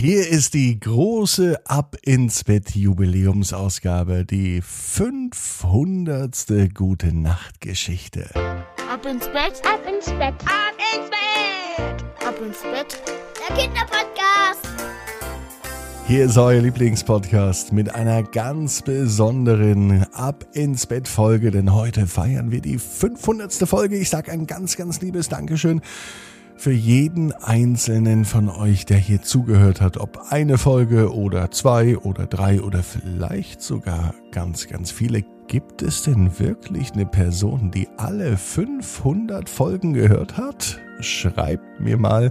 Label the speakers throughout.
Speaker 1: Hier ist die große Ab ins Bett Jubiläumsausgabe, die 500. Gute Nacht Geschichte.
Speaker 2: Ab ins Bett,
Speaker 3: Ab ins Bett,
Speaker 2: ab ins Bett, ab ins Bett.
Speaker 3: der Kinderpodcast.
Speaker 1: Hier ist euer Lieblingspodcast mit einer ganz besonderen Ab ins Bett Folge, denn heute feiern wir die 500. Folge. Ich sage ein ganz, ganz liebes Dankeschön für jeden einzelnen von euch, der hier zugehört hat, ob eine Folge oder zwei oder drei oder vielleicht sogar ganz, ganz viele. Gibt es denn wirklich eine Person, die alle 500 Folgen gehört hat? Schreibt mir mal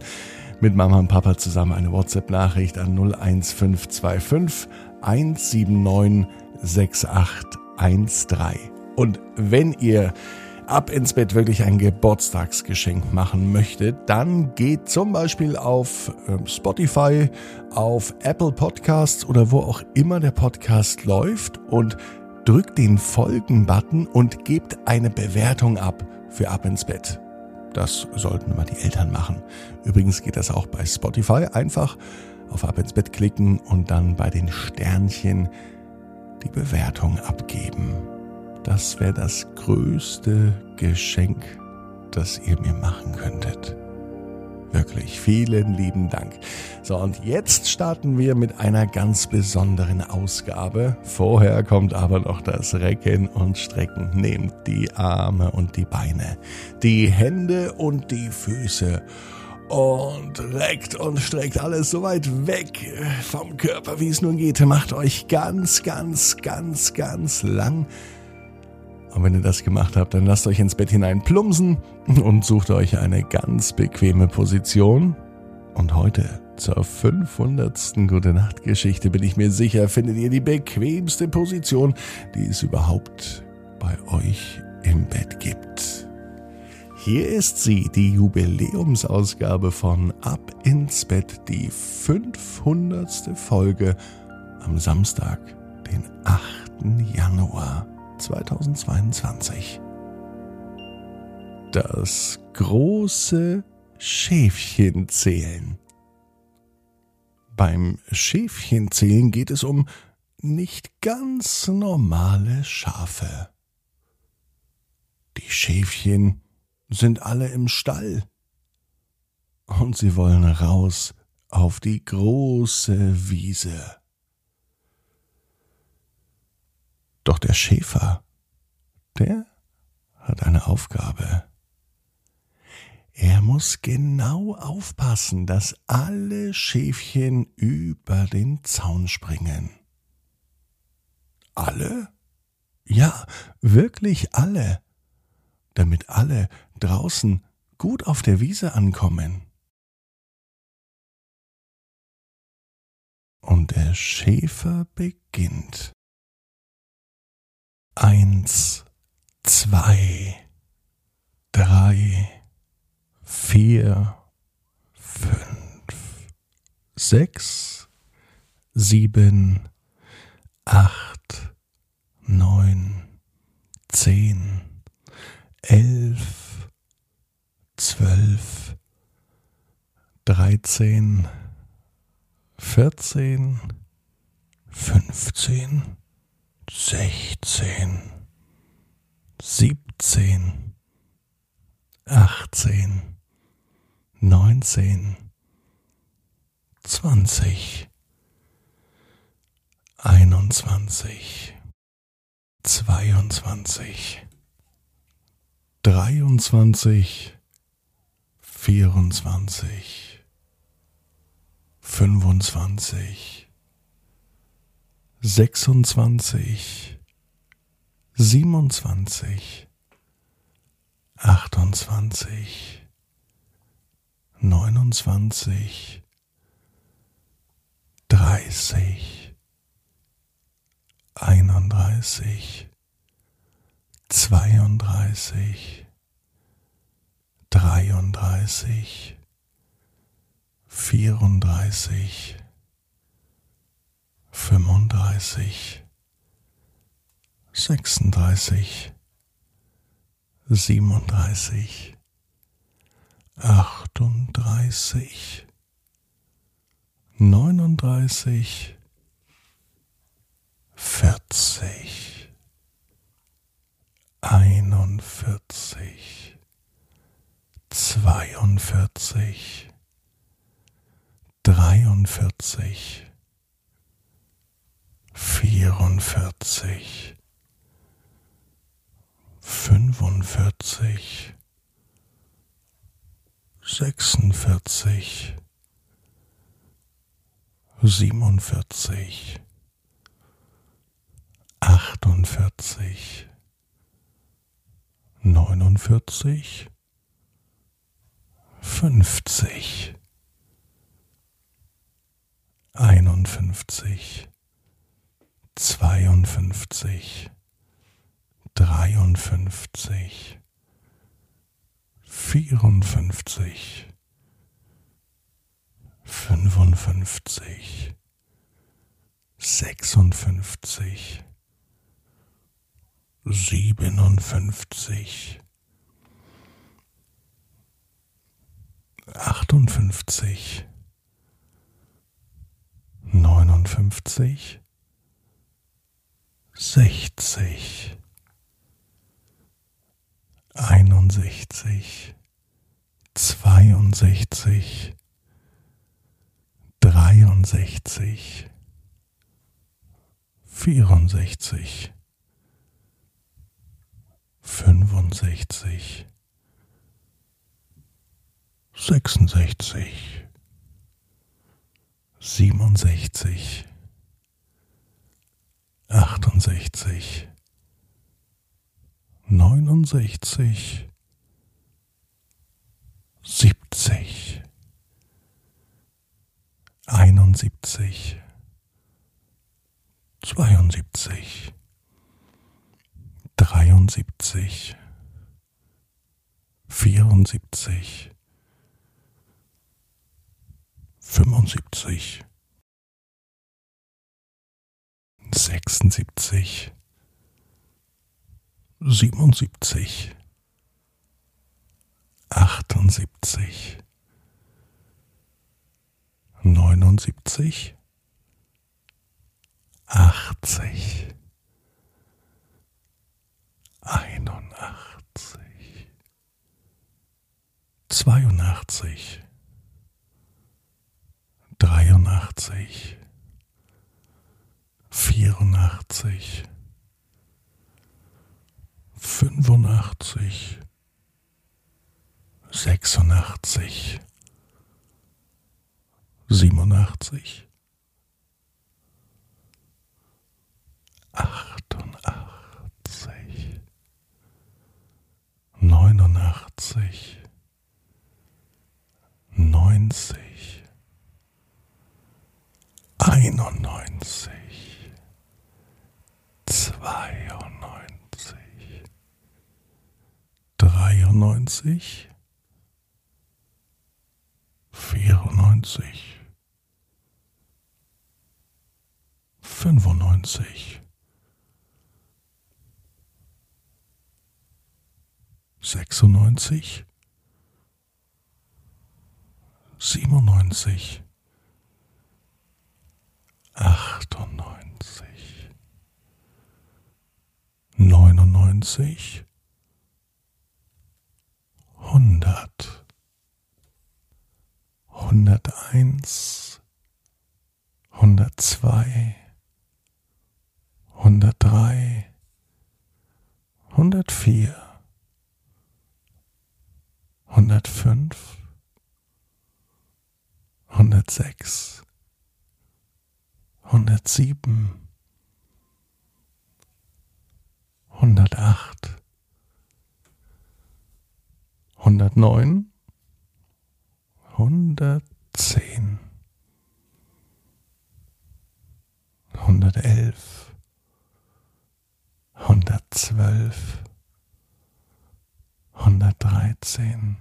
Speaker 1: mit Mama und Papa zusammen eine WhatsApp-Nachricht an 01525 179 6813. Und wenn ihr ab ins Bett wirklich ein Geburtstagsgeschenk machen möchtet, dann geht zum Beispiel auf ähm, Spotify, auf Apple Podcasts oder wo auch immer der Podcast läuft und drückt den Folgen-Button und gebt eine Bewertung ab für Ab ins Bett. Das sollten immer die Eltern machen. Übrigens geht das auch bei Spotify. Einfach auf Ab ins Bett klicken und dann bei den Sternchen die Bewertung abgeben. Das wäre das größte Geschenk, das ihr mir machen könntet. Wirklich, vielen lieben Dank. So, und jetzt starten wir mit einer ganz besonderen Ausgabe. Vorher kommt aber noch das Recken und Strecken. Nehmt die Arme und die Beine, die Hände und die Füße und reckt und streckt alles so weit weg vom Körper, wie es nun geht. Macht euch ganz, ganz, ganz, ganz lang. Und wenn ihr das gemacht habt, dann lasst euch ins Bett hinein plumpsen und sucht euch eine ganz bequeme Position. Und heute zur 500. Gute Nacht Geschichte bin ich mir sicher, findet ihr die bequemste Position, die es überhaupt bei euch im Bett gibt. Hier ist sie, die Jubiläumsausgabe von Ab ins Bett, die 500. Folge am Samstag, den 8. Januar 2022. Das große Schäfchenzählen. Beim Schäfchenzählen geht es um nicht ganz normale Schafe. Die Schäfchen sind alle im Stall und sie wollen raus auf die große Wiese. Der Schäfer, der hat eine Aufgabe. Er muss genau aufpassen, dass alle Schäfchen über den Zaun springen. Alle? Ja, wirklich alle, damit alle draußen gut auf der Wiese ankommen. Und der Schäfer beginnt. Eins, zwei, drei, vier, fünf, sechs, sieben, acht, neun, zehn, elf, zwölf, dreizehn, vierzehn, fünfzehn, sechzehn, siebzehn, achtzehn, neunzehn, zwanzig, einundzwanzig, zweiundzwanzig, dreiundzwanzig, vierundzwanzig, fünfundzwanzig, sechsundzwanzig, siebenundzwanzig, achtundzwanzig, neunundzwanzig, dreißig, einunddreißig, zweiunddreißig, dreiunddreißig, vierunddreißig, fünfunddreißig, sechsunddreißig, siebenunddreißig, achtunddreißig, neununddreißig, vierzig, einundvierzig, zweiundvierzig, dreiundvierzig, vierundvierzig, fünfundvierzig, sechsundvierzig, siebenundvierzig, achtundvierzig, neunundvierzig, fünfzig, einundfünfzig, zweiundfünfzig, dreiundfünfzig, vierundfünfzig, fünfundfünfzig, sechsundfünfzig, siebenundfünfzig, achtundfünfzig, neunundfünfzig, sechzig, einundsechzig, zweiundsechzig, dreiundsechzig, vierundsechzig, fünfundsechzig, sechsundsechzig, siebenundsechzig, achtundsechzig, neunundsechzig, siebzig, einundsiebzig, zweiundsiebzig, dreiundsiebzig, vierundsiebzig, fünfundsiebzig, sechsundsiebzig, siebenundsiebzig, achtundsiebzig, neunundsiebzig, achtzig, einundachtzig, zweiundachtzig, dreiundachtzig, vierundachtzig, fünfundachtzig, sechsundachtzig, siebenundachtzig, achtundachtzig, neunundachtzig, neunzig, einundneunzig, zweiundneunzig, dreiundneunzig, vierundneunzig, fünfundneunzig, sechsundneunzig, siebenundneunzig, achtundneunzig, neunundneunzig, hundert, hunderteins, hundertzwei, hundertdrei, hundertvier, hundertfünf, hundertsechs, hundertsieben, hundertacht, hundertneun, hundertzehn, hundertelf, hundertzwölf, hundertdreizehn,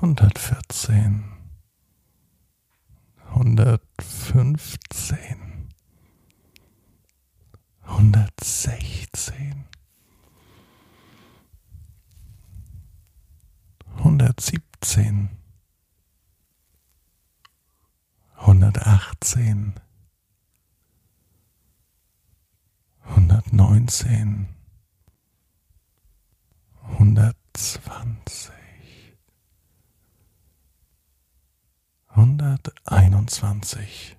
Speaker 1: hundertvierzehn, hundertfünfzehn, hundertsechzehn, hundertsiebzehn, hundertachtzehn, hundertneunzehn, hundertzwanzig, hunderteinundzwanzig,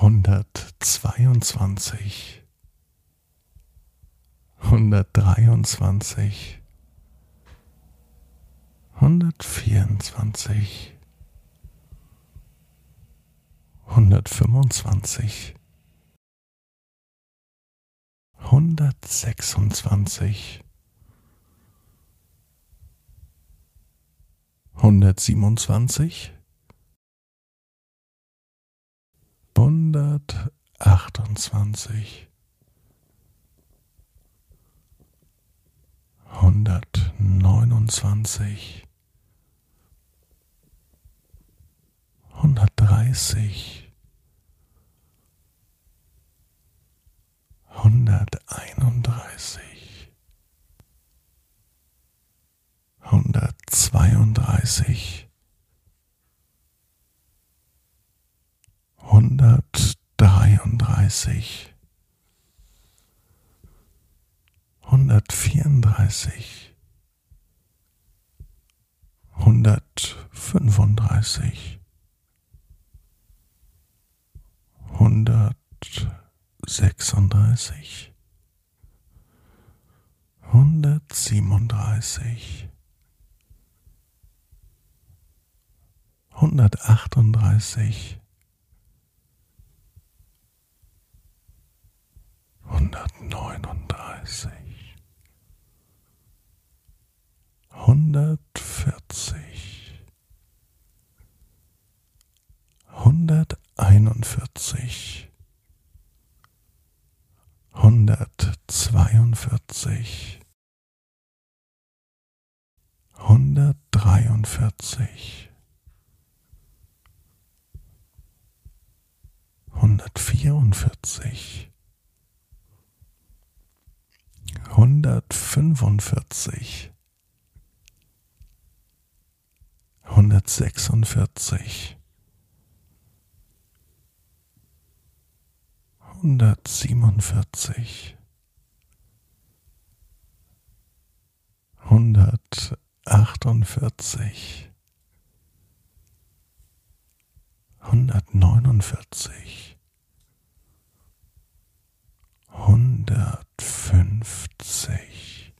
Speaker 1: hundertzweiundzwanzig, hundertdreiundzwanzig, hundertvierundzwanzig, hundertfünfundzwanzig, hundertsechsundzwanzig, hundertsiebenundzwanzig, hundertachtundzwanzig, hundertneunundzwanzig, hundertdreißig, hunderteinunddreißig, hundertzweiunddreißig, hundertdreiunddreißig, hundertvierunddreißig, hundertfünfunddreißig, hundertsechsunddreißig, hundertsiebenunddreißig, hundertachtunddreißig, hundertneununddreißig, hundertvierzig, hunderteinundvierzig, hundertzweiundvierzig, hundertdreiundvierzig, hundertvierundvierzig, hundertfünfundvierzig, hundertsechsundvierzig, hundertsiebenundvierzig, hundertachtundvierzig, hundertneunundvierzig, hundertfünfzig,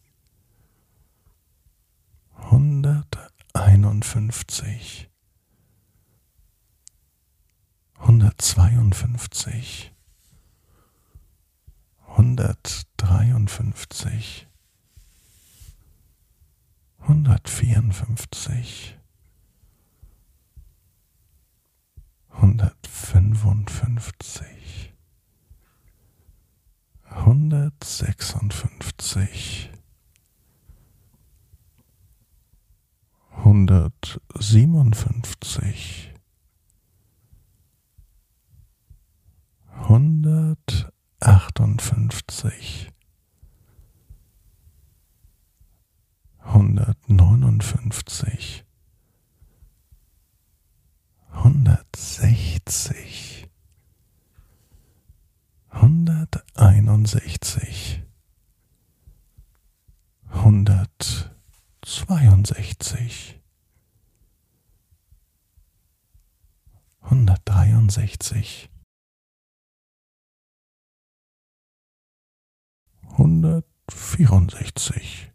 Speaker 1: hunderteinundfünfzig, hundertzweiundfünfzig, hundertdreiundfünfzig, hundertvierundfünfzig, hundertfünfundfünfzig, hundertsechsundfünfzig, hundertsiebenundfünfzig, hundertachtundfünfzig, hundertneunundfünfzig, hundertsechzig, hunderteinundsechzig, hundertzweiundsechzig, hundertdreiundsechzig, hundertvierundsechzig,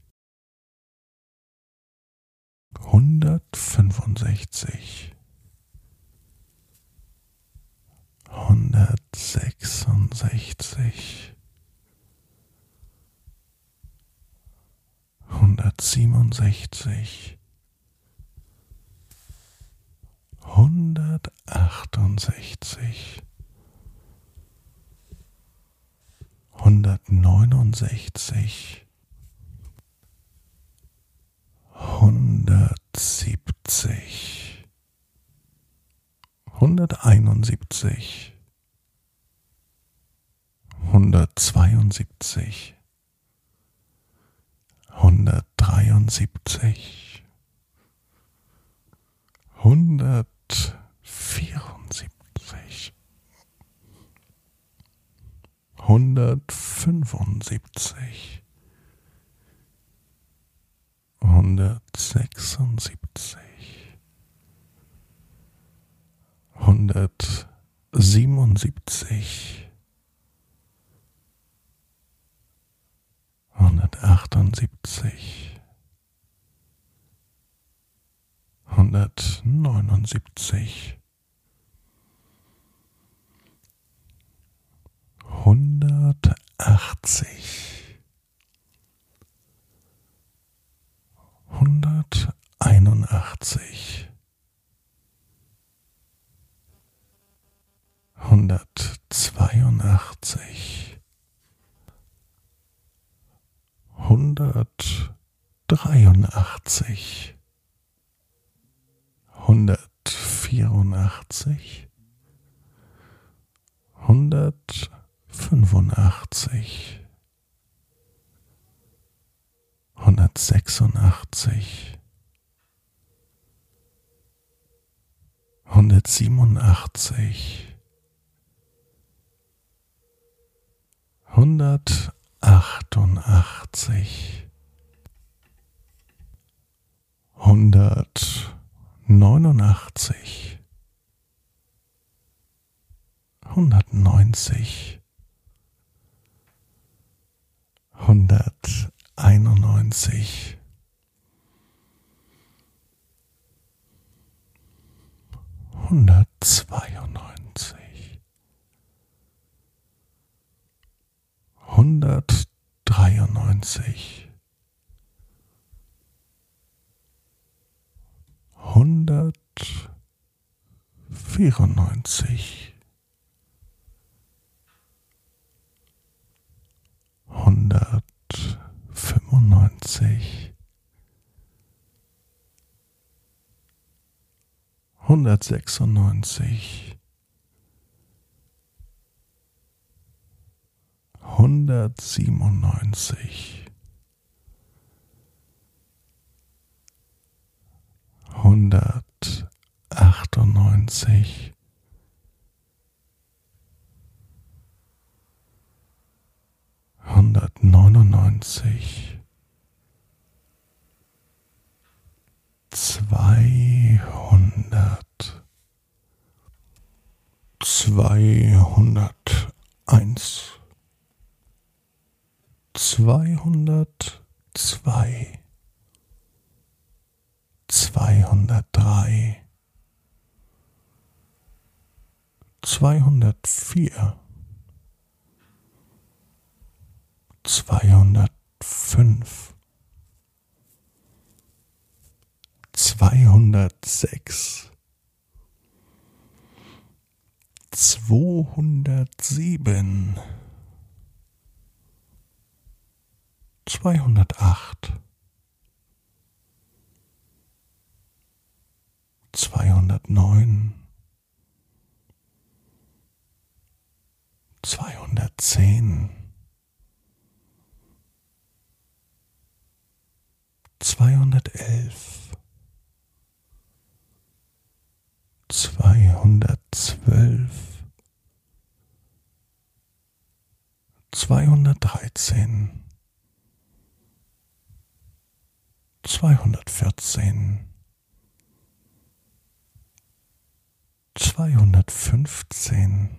Speaker 1: hundertfünfundsechzig, hundertsechsundsechzig, hundertsiebenundsechzig, hundertachtundsechzig, hundertneunundsechzig, hundertsiebzig, 171, 172, 173, 174, 175, 176, hundertsiebenundsiebzig, hundertachtundsiebzig, hundertneunundsiebzig, hundertachtzig, hunderteinundachtzig, hundertzweiundachtzig, hundertdreiundachtzig, hundertvierundachtzig, hundert fünfundachtzig, hundertsechsundachtzig, hundertsiebenundachtzig, hundertachtundachtzig, hundertneunundachtzig, hundertneunzig, hunderteinundneunzig, hundertzweiundneunzig, hundertdreiundneunzig, hundertvierundneunzig, hundertfünfundneunzig, hundertsechsundneunzig, hundertsiebenundneunzig, hundertachtundneunzig, hundertneunundneunzig, zweihundert, zweihunderteins, zweihundertzwei, zweihundertdrei, zweihundertvier, zweihundertfünf, zweihundertsechs, zweihundertsieben, zweihundertacht, zweihundertneun, zweihundertzehn, zweihundertelf, zweihundertzwölf, zweihundertdreizehn, zweihundertvierzehn, zweihundertfünfzehn,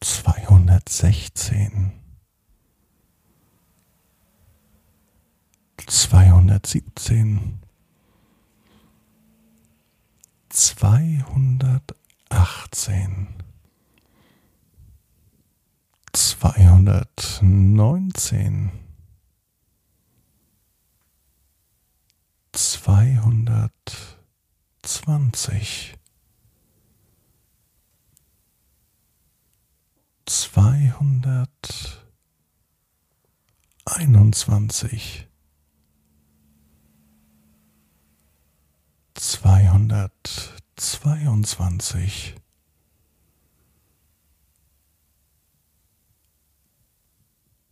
Speaker 1: zweihundertsechzehn, zweihundertsiebzehn, zweihundertachtzehn, zweihundertneunzehn, zweihundertzwanzig, zweihunderteinundzwanzig, zweihundertzweiundzwanzig,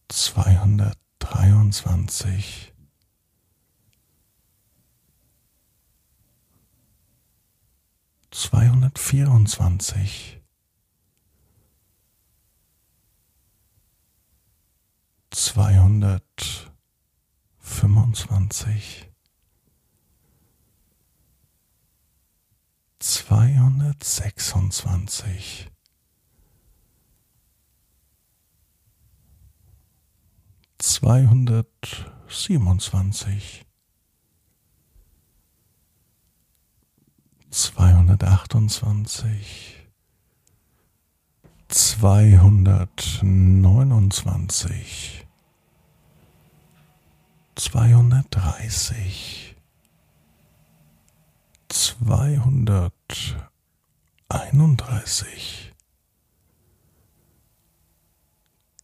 Speaker 1: zweihundertdreiundzwanzig, zweihundertvierundzwanzig, zweihundertfünfundzwanzig, zweihundertsechsundzwanzig, zweihundertsiebenundzwanzig. Zweihundertachtundzwanzig, zweihundertneunundzwanzig, zweihundertdreißig, zweihunderteinunddreißig,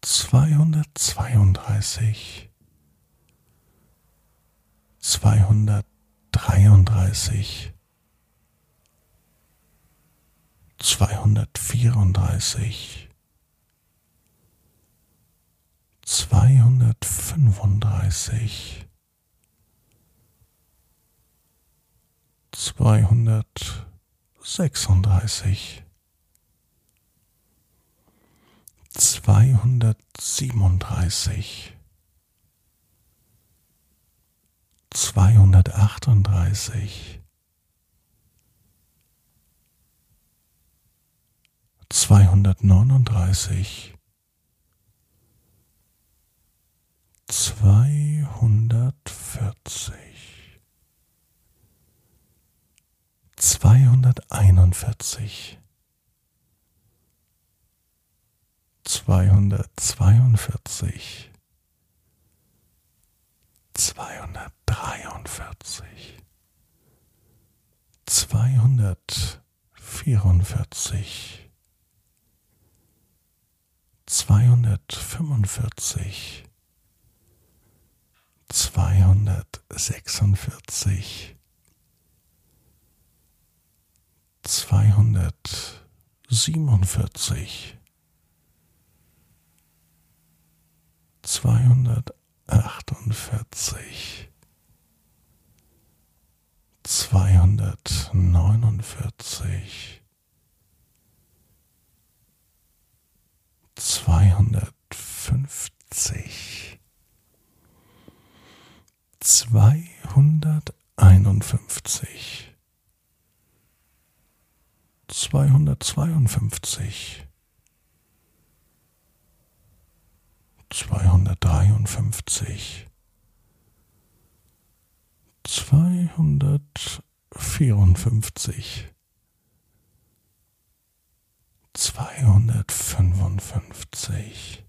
Speaker 1: zweihundertzweiunddreißig, zweihundertdreiunddreißig, zweihundertvierunddreißig, zweihundertfünfunddreißig, zweihundertsechsunddreißig, zweihundertsiebenunddreißig, zweihundertachtunddreißig, zweihundertneununddreißig, zweihundertvierzig, zweihunderteinundvierzig, zweihundertzweiundvierzig, zweihundertdreiundvierzig, zweihundertvierundvierzig, zweihundertfünfundvierzig, zweihundertsechsundvierzig, zweihundertsiebenundvierzig, zweihundertachtundvierzig, zweihundertneunundvierzig, zweihundertfünfzig, zweihunderteinundfünfzig, zweihundertzweiundfünfzig, zweihundertdreiundfünfzig, zweihundertvierundfünfzig, zweihundertfünfundfünfzig,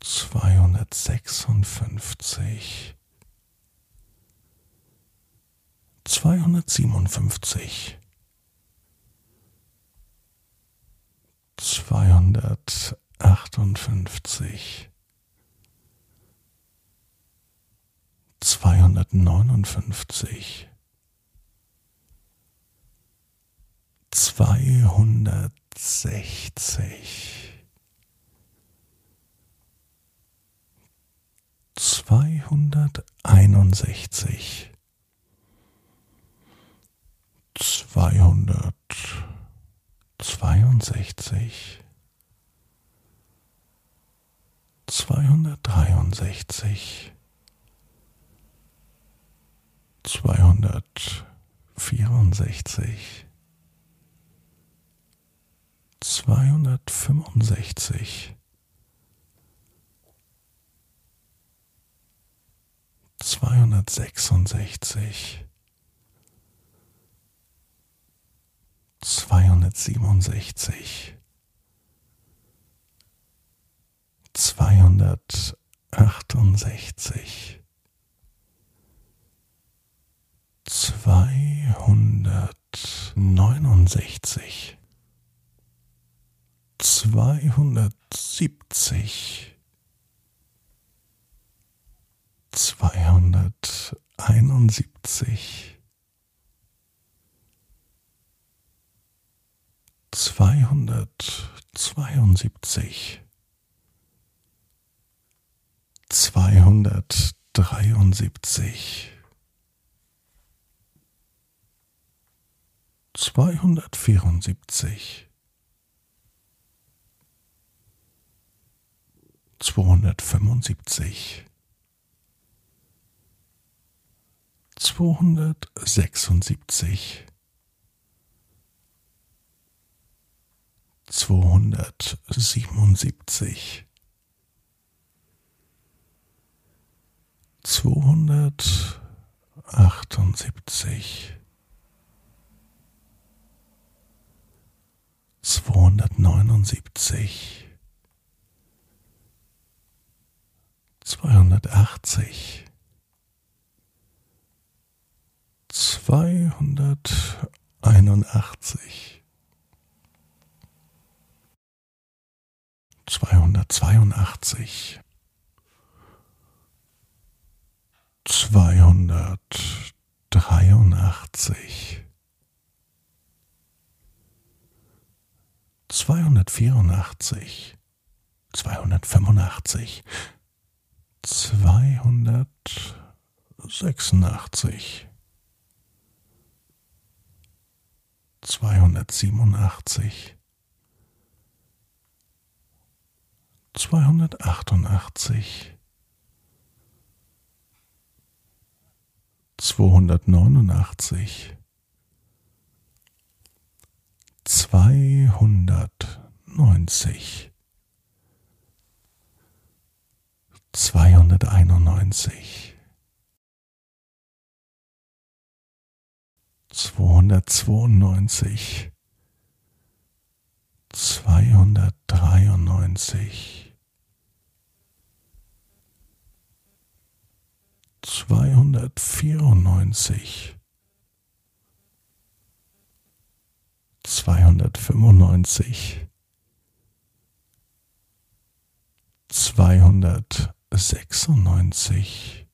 Speaker 1: zweihundertsechsundfünfzig, zweihundertsiebenundfünfzig, zweihundertachtundfünfzig, zweihundertneunundfünfzig, zweihundertsechzig, zweihunderteinundsechzig, zweihundertzweiundsechzig, zweihundertdreiundsechzig, zweihundertvierundsechzig, zweihundertfünfundsechzig, zweihundertsechsundsechzig, zweihundertsiebenundsechzig, zweihundertachtundsechzig, zweihundertneunundsechzig, zweihundertsiebzig, zweihunderteinundsiebzig, zweihundertzweiundsiebzig, zweihundertdreiundsiebzig, zweihundertvierundsiebzig, zweihundertfünfundsiebzig, zweihundertsechsundsiebzig, zweihundertsiebenundsiebzig, zweihundertachtundsiebzig, zweihundertneunundsiebzig, zweihundertachtzig, zweihunderteinundachtzig, zweihundertzweiundachtzig, zweihundertdreiundachtzig, zweihundertvierundachtzig, zweihundertfünfundachtzig, zweihundertsechsundachtzig, zweihundertsiebenundachtzig, zweihundertachtundachtzig, zweihundertneunundachtzig, zweihundertneunzig, zweihunderteinundneunzig, zweihundertzweiundneunzig, zweihundertdreiundneunzig, zweihundertvierundneunzig, zweihundertfünfundneunzig, 96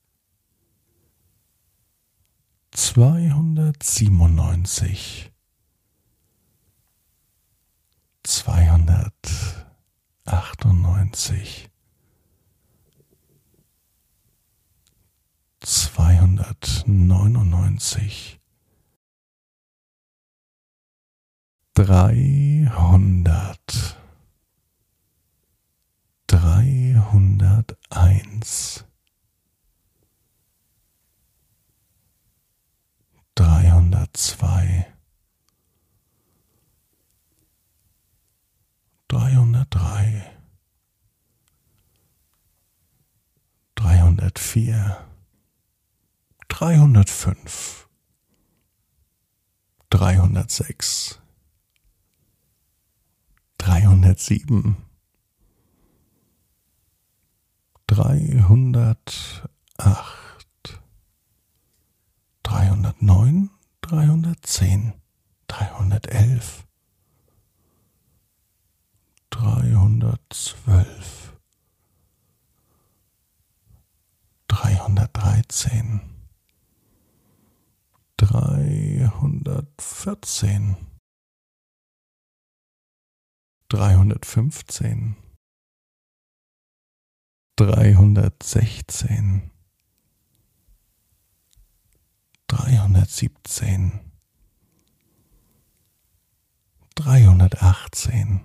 Speaker 1: 297 298 299 300 300 eins, dreihundertzwei, dreihundertdrei, dreihundertvier, dreihundertfünf, dreihundertsechs, dreihundertsieben. Dreihundertacht, dreihundertneun, dreihundertzehn, dreihundertelf, dreihundertzwölf, dreihundertdreizehn, dreihundertvierzehn, dreihundertfünfzehn, dreihundertsechzehn, dreihundertsiebzehn, dreihundertachtzehn,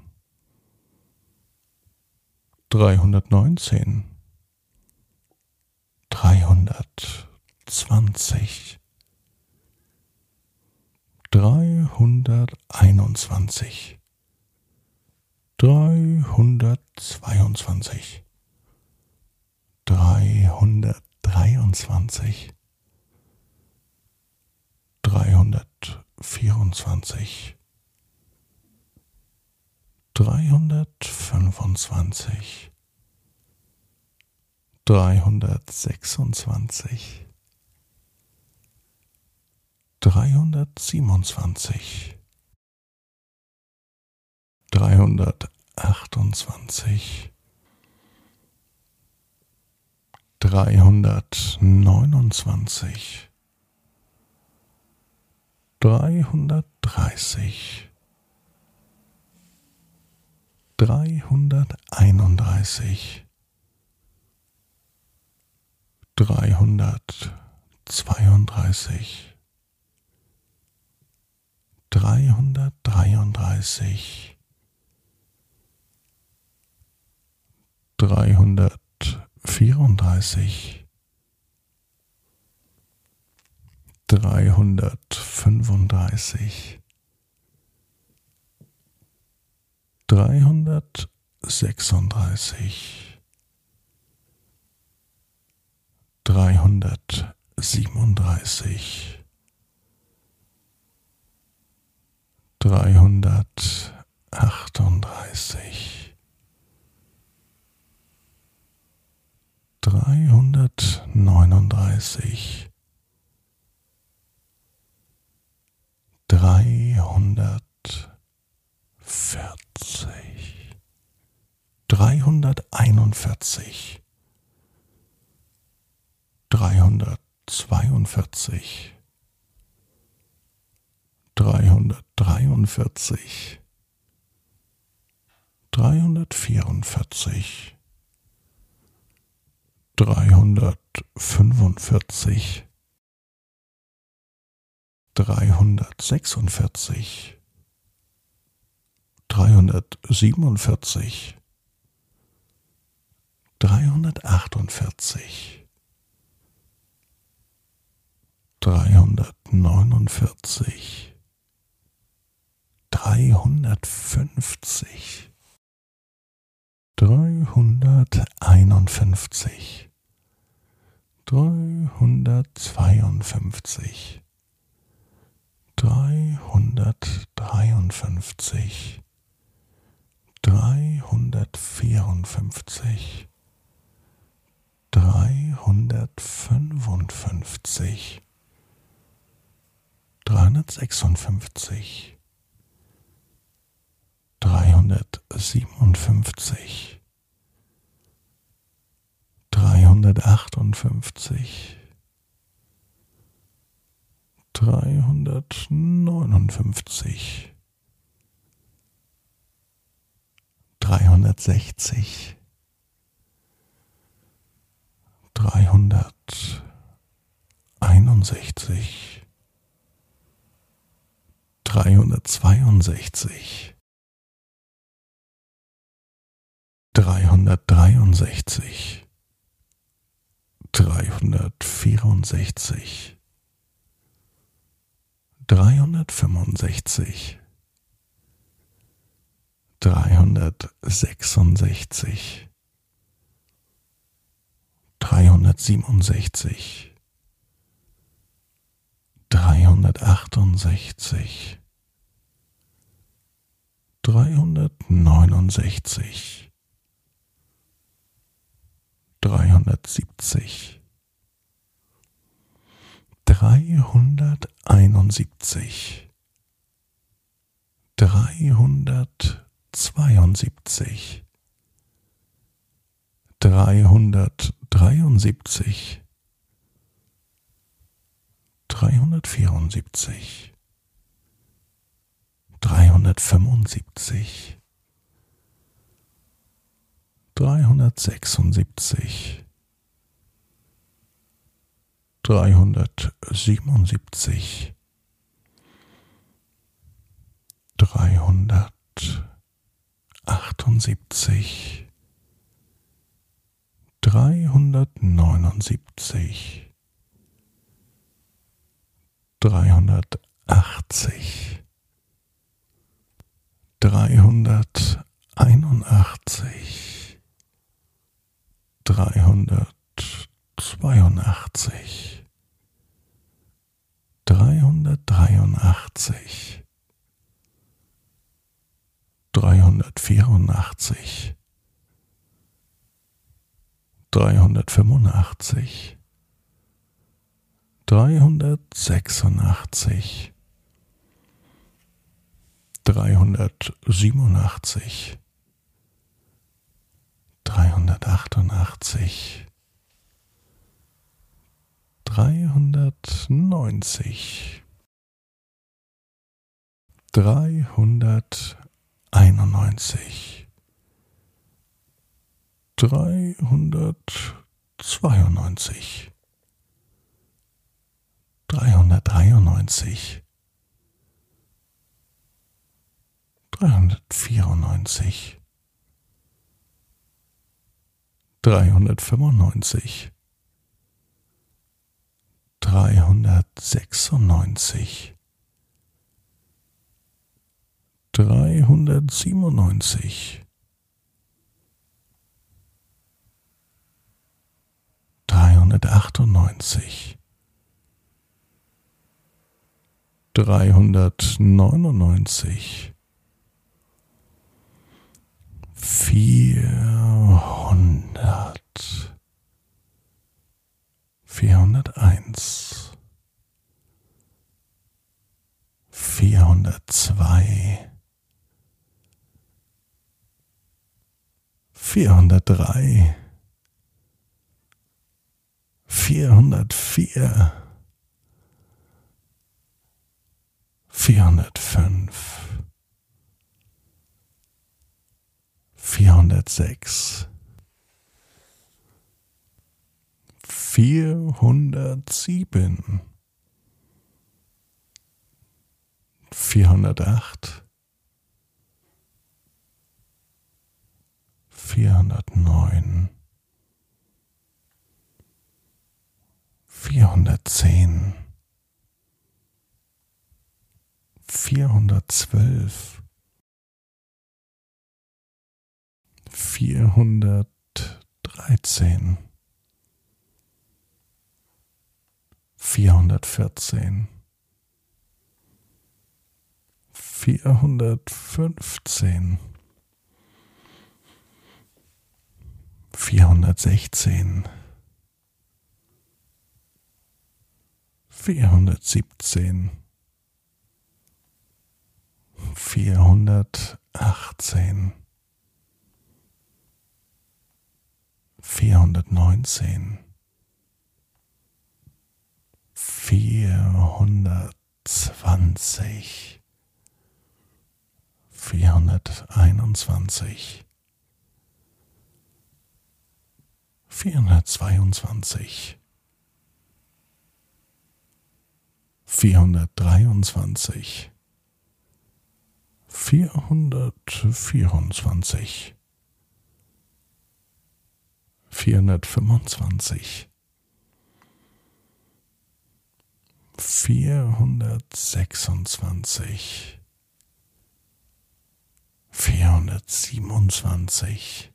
Speaker 1: dreihundertneunzehn, dreihundertzwanzig, dreihunderteinundzwanzig, dreihundertzweiundzwanzig, dreihundertdreiundzwanzig, dreihundertvierundzwanzig, dreihundertfünfundzwanzig, dreihundertsechsundzwanzig, dreihundertsiebenundzwanzig, dreihundertachtundzwanzig, dreihundertneunundzwanzig, dreihundertdreißig, dreihunderteinunddreißig, dreihundertzweiunddreißig, dreihundertdreiunddreißig, dreihundertvierunddreißig, dreihundertfünfunddreißig, dreihundertsechsunddreißig, dreihundertsiebenunddreißig, dreihundertachtunddreißig, dreihundertneununddreißig, dreihundertvierzig, dreihunderteinundvierzig, dreihundertzweiundvierzig, dreihundertdreiundvierzig, dreihundertvierundvierzig, dreihundertfünfundvierzig, dreihundertsechsundvierzig, dreihundertsiebenundvierzig, dreihundertachtundvierzig, dreihundertneunundvierzig, dreihundertfünfzig, dreihunderteinundfünfzig, dreihundertzweiundfünfzig, dreihundertdreiundfünfzig, dreihundertvierundfünfzig, dreihundertfünfundfünfzig, dreihundertsechsundfünfzig, dreihundertsiebenundfünfzig, dreihundertachtundfünfzig, dreihundertneunundfünfzig, dreihundertsechzig, dreihunderteinundsechzig, dreihundertzweiundsechzig, dreihundertdreiundsechzig, dreihundertvierundsechzig, dreihundertfünfundsechzig, dreihundertsechsundsechzig, dreihundertsiebenundsechzig, dreihundertachtundsechzig, dreihundertneunundsechzig, dreihundertsiebzig, dreihunderteinundsiebzig, dreihundertzweiundsiebzig, dreihundertdreiundsiebzig, dreihundertvierundsiebzig, dreihundertfünfundsiebzig, dreihundertsechsundsiebzig, dreihundertsiebenundsiebzig, dreihundertachtundsiebzig, dreihundertneunundsiebzig, dreihundertachtzig, dreihunderteinundachtzig, dreihundertzweiundachtzig, dreihundertdreiundachtzig, dreihundertvierundachtzig, dreihundertfünfundachtzig, dreihundertsechsundachtzig, dreihundertsiebenundachtzig, dreihundertachtundachtzig, dreihundertneunzig, dreihunderteinundneunzig, dreihundertzweiundneunzig, dreihundertdreiundneunzig, dreihundertvierundneunzig, dreihundertfünfundneunzig, dreihundertsechsundneunzig, dreihundertsiebenundneunzig, dreihundertachtundneunzig, dreihundertneunundneunzig, vierhundert, vierhunderteins, vierhundertzwei, vierhundertdrei, vierhundertvier, vierhundertfünf, vierhundertsechs, vierhundertsieben, vierhundertacht, vierhundertneun, vierhundertzehn, vierhundertzwölf, vierhundertdreizehn, vierhundertvierzehn, vierhundertfünfzehn, vierhundertsechzehn, vierhundertsiebzehn, vierhundertachtzehn, vierhundertneunzehn, vierhundertzwanzig, vierhunderteinundzwanzig, vierhundertzweiundzwanzig, vierhundertdreiundzwanzig, vierhundertvierundzwanzig, vierhundertfünfundzwanzig, vierhundertsechsundzwanzig, vierhundertsiebenundzwanzig,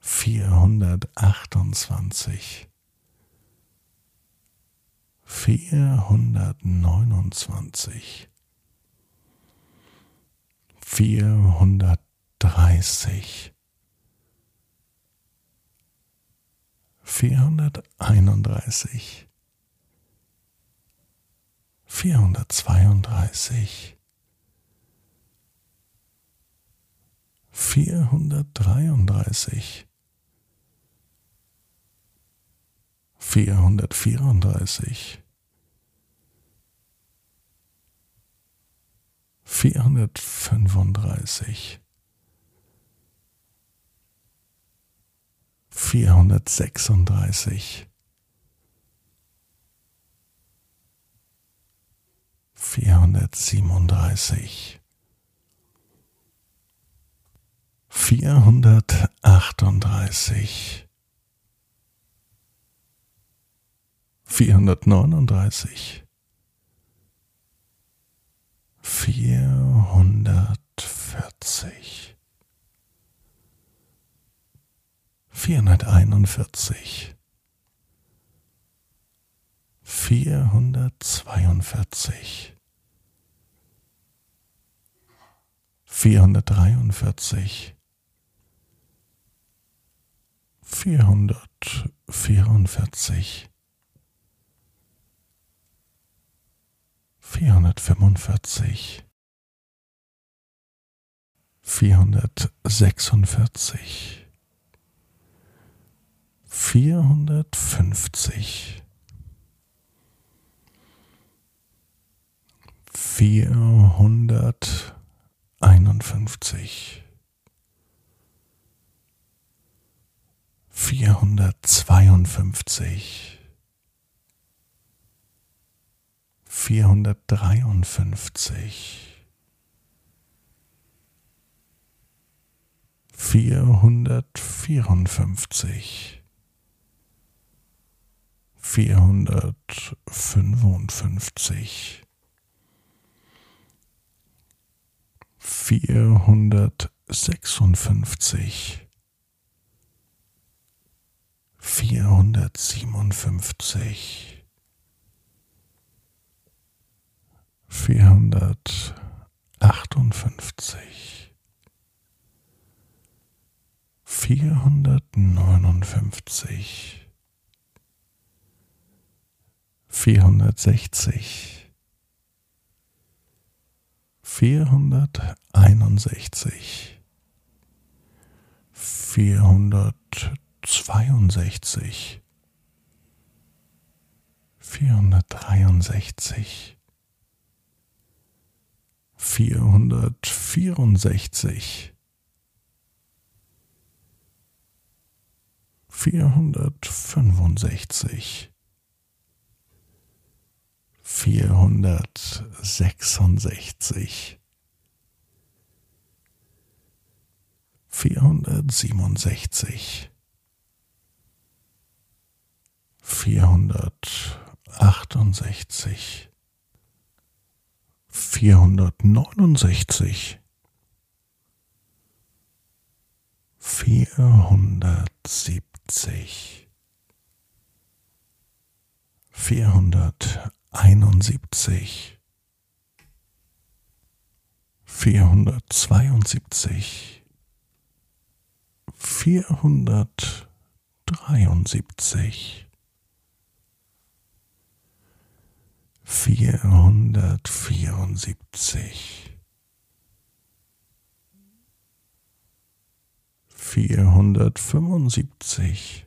Speaker 1: vierhundertachtundzwanzig, vierhundertneunundzwanzig, vierhundertdreißig, vierhunderteinunddreißig, vierhundertzweiunddreißig, vierhundertdreiunddreißig, vierhundertvierunddreißig, vierhundertfünfunddreißig, vierhundertsechsunddreißig, vierhundertsiebenunddreißig, vierhundertachtunddreißig, vierhundertneununddreißig, vierhundertvierzig, vierhunderteinundvierzig, vierhundertzweiundvierzig, vierhundertdreiundvierzig, vierhundertvierundvierzig, vierhundertfünfundvierzig, vierhundertsechsundvierzig, vierhundertfünfzig, vierhunderteinundfünfzig, vierhundertzweiundfünfzig, vierhundertdreiundfünfzig, vierhundertvierundfünfzig, vierhundertfünfundfünfzig, vierhundertsechsundfünfzig, vierhundertsiebenundfünfzig, vierhundertachtundfünfzig, vierhundertneunundfünfzig, vierhundertsechzig, vierhunderteinundsechzig, vierhundertzweiundsechzig, vierhundertdreiundsechzig, vierhundertvierundsechzig, vierhundertfünfundsechzig, vierhundertsechsundsechzig, vierhundertsiebenundsechzig, vierhundertachtundsechzig, vierhundertneunundsechzig, vierhundertsiebzig, vierhunderteinundsiebzig, vierhundertzweiundsiebzig, vierhundertdreiundsiebzig, vierhundertvierundsiebzig, vierhundertfünfundsiebzig,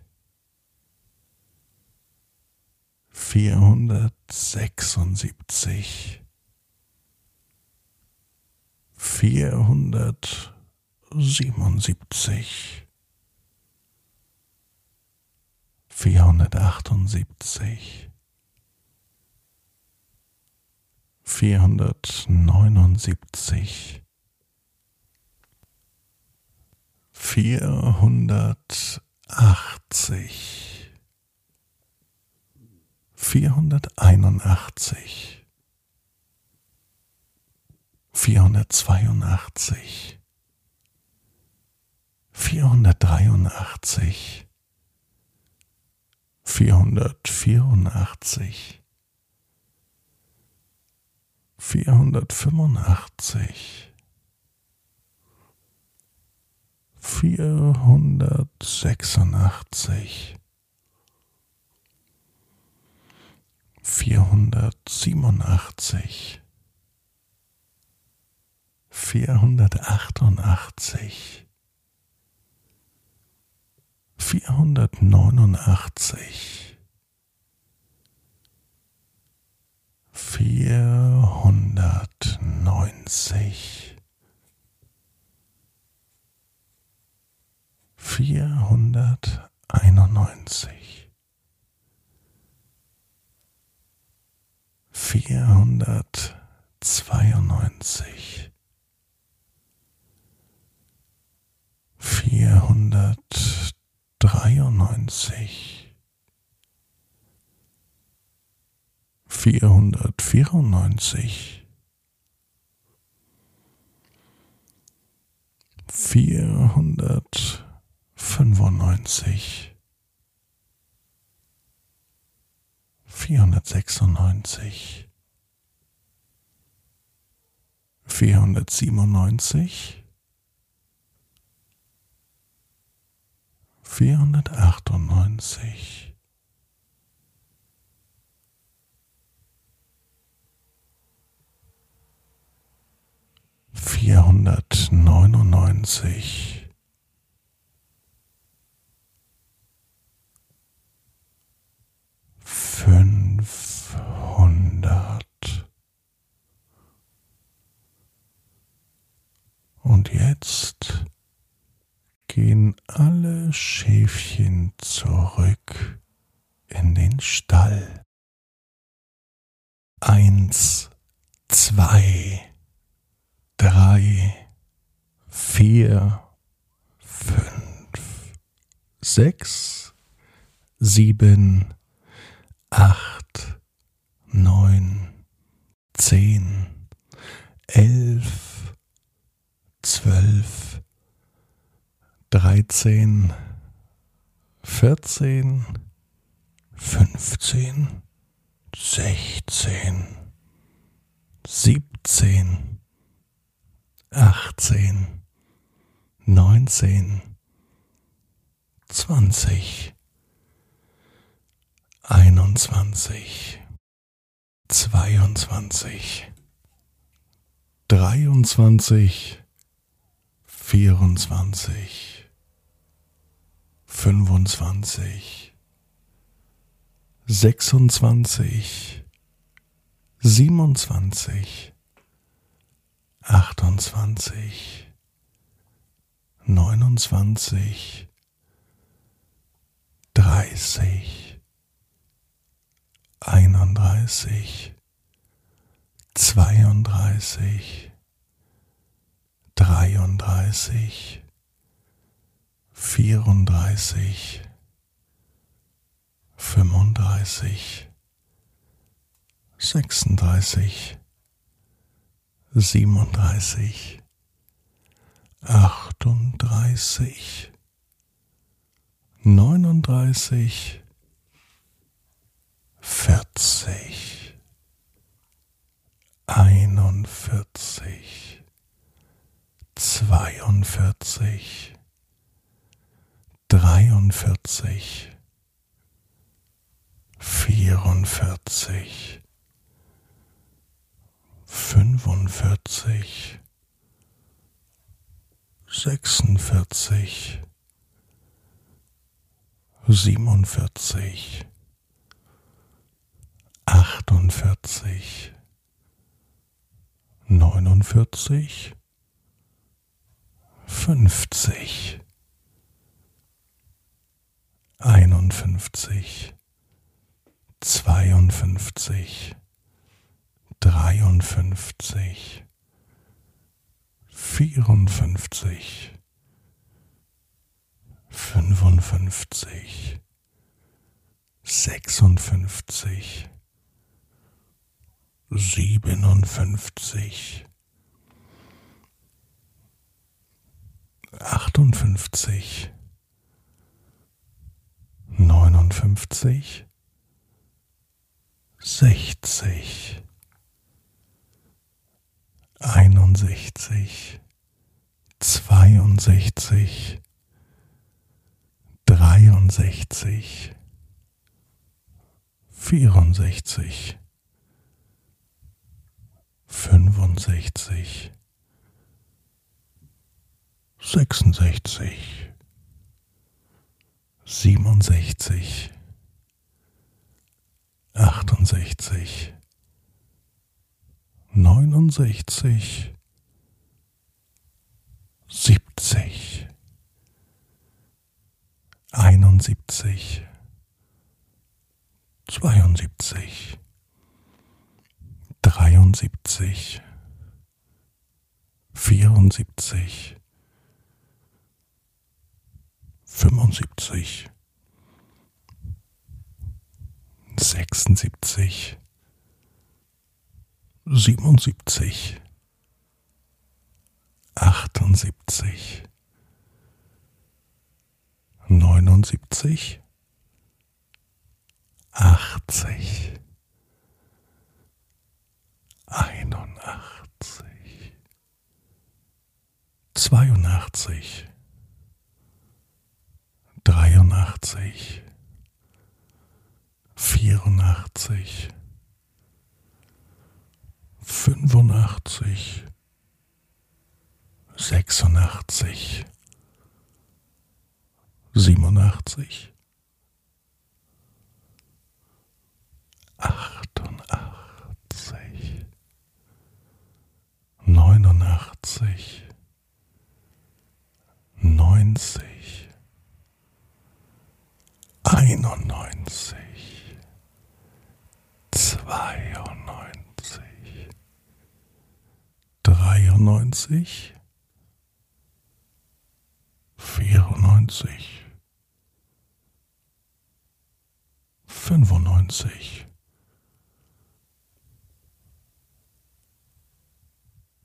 Speaker 1: vierhundertsechsundsiebzig, vierhundertsiebenundsiebzig, vierhundertachtundsiebzig, vierhundertneunundsiebzig, vierhundertachtzig, vierhunderteinundachtzig, vierhundertzweiundachtzig, vierhundertdreiundachtzig, vierhundertvierundachtzig, vierhundertfünfundachtzig, vierhundertsechsundachtzig, vierhundertsiebenundachtzig, vierhundertachtundachtzig, vierhundertneunundachtzig, vierhundertneunzig, vierhunderteinundneunzig, vierhundertzweiundneunzig, vierhundertdreiundneunzig, vierhundertvierundneunzig, vierhundertfünfundneunzig, vierhundertsechsundneunzig, vierhundertsiebenundneunzig, vierhundertachtundneunzig, vierhundertneunundneunzig, fünfhundert und jetzt gehen alle Schäfchen zurück in den Stall. Eins, zwei, drei, vier, sechs, sieben, acht, neun, zehn, elf, zwölf, dreizehn, vierzehn, fünfzehn, sechzehn, siebzehn, achtzehn, neunzehn, zwanzig, einundzwanzig, zweiundzwanzig, dreiundzwanzig, vierundzwanzig, fünfundzwanzig, sechsundzwanzig, siebenundzwanzig, achtundzwanzig, neunundzwanzig, dreißig, einunddreißig, zweiunddreißig, dreiunddreißig, vierunddreißig, fünfunddreißig, sechsunddreißig, siebenunddreißig, achtunddreißig, neununddreißig, vierzig, einundvierzig, zweiundvierzig, dreiundvierzig, vierundvierzig, fünfundvierzig, sechsundvierzig, siebenundvierzig, achtundvierzig, neunundvierzig, fünfzig, einundfünfzig, zweiundfünfzig, dreiundfünfzig, vierundfünfzig, fünfundfünfzig, sechsundfünfzig, siebenundfünfzig, achtundfünfzig, neunundfünfzig, sechzig, einundsechzig, zweiundsechzig, dreiundsechzig, vierundsechzig, fünfundsechzig, sechsundsechzig, siebenundsechzig, achtundsechzig, neunundsechzig, siebzig, einundsiebzig, zweiundsiebzig, dreiundsiebzig, vierundsiebzig, fünfundsiebzig, sechsundsiebzig, siebenundsiebzig, achtundsiebzig, neunundsiebzig, achtzig, einundachtzig, zweiundachtzig, dreiundachtzig, vierundachtzig, fünfundachtzig, sechsundachtzig, siebenundachtzig, achtundachtzig, neunundachtzig, neunzig, einundneunzig, zweiundneunzig, dreiundneunzig, vierundneunzig, fünfundneunzig.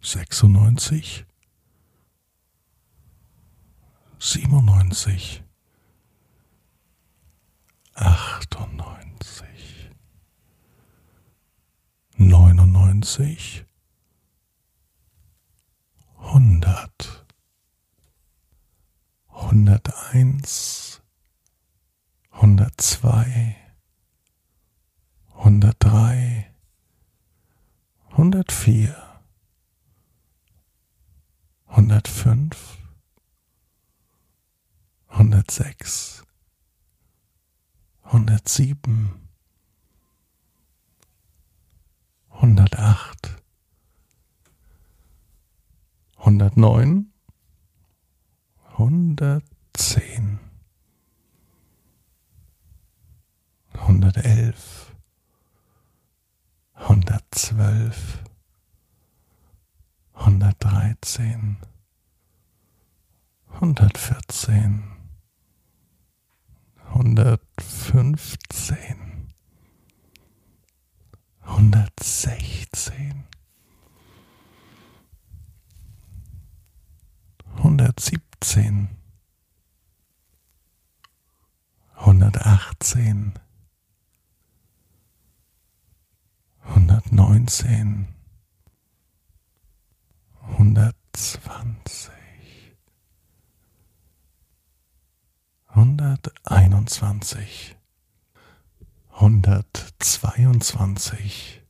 Speaker 1: 96, 97, 98, 99, 100, 101, 102, 103, 104, 107, 108, 109, 110, 111, 112, 113, 114, hundertfünfzehn, hundertsechzehn, hundertsiebzehn, hundertachtzehn, hundertneunzehn, hundertzwanzig, hunderteinundzwanzig, hundertzweiundzwanzig,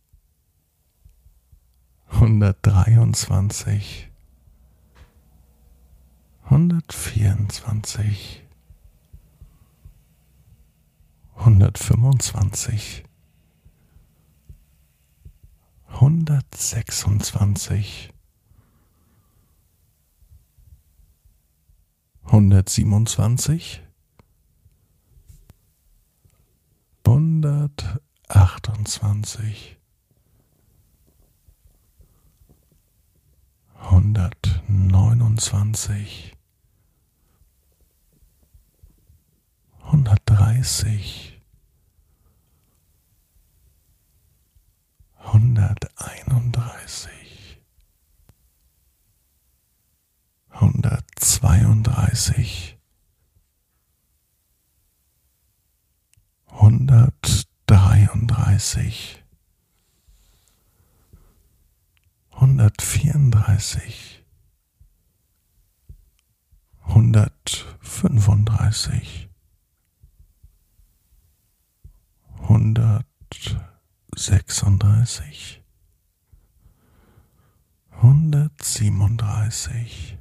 Speaker 1: hundertdreiundzwanzig, hundertvierundzwanzig, hundertfünfundzwanzig, hundertsechsundzwanzig, hundertsiebenundzwanzig, hundertachtundzwanzig, hundertneunundzwanzig, hundertdreißig, hunderteinunddreißig, hundertzweiunddreißig, hundertdreiunddreißig, hundertvierunddreißig, hundertfünfunddreißig, hundertsechsunddreißig, hundertsiebenunddreißig,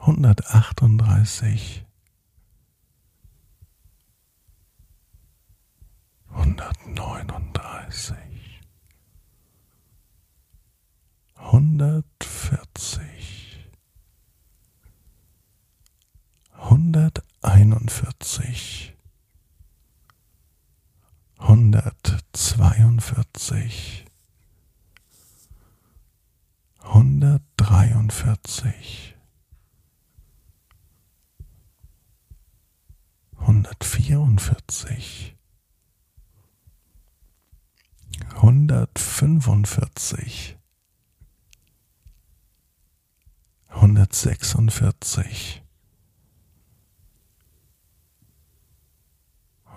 Speaker 1: hundertachtunddreißig, hundertneununddreißig, hundertvierzig, hunderteinundvierzig, hundertzweiundvierzig, hundertdreiundvierzig, hundertvierundvierzig, hundertfünfundvierzig, hundertsechsundvierzig,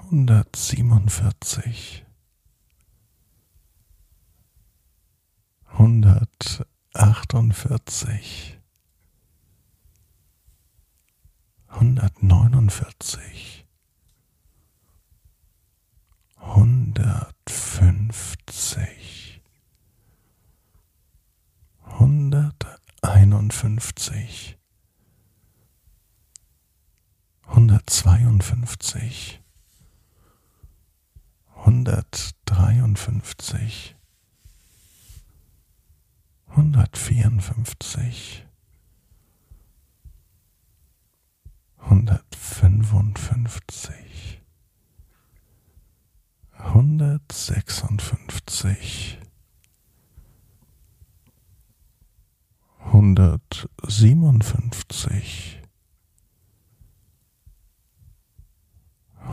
Speaker 1: hundertsiebenundvierzig, hundertachtundvierzig, hundertneunundvierzig, hundertfünfzig, hunderteinundfünfzig, hundertzweiundfünfzig, hundertdreiundfünfzig, hundertvierundfünfzig, hundertfünfundfünfzig, hundertsechsundfünfzig, hundertsiebenundfünfzig,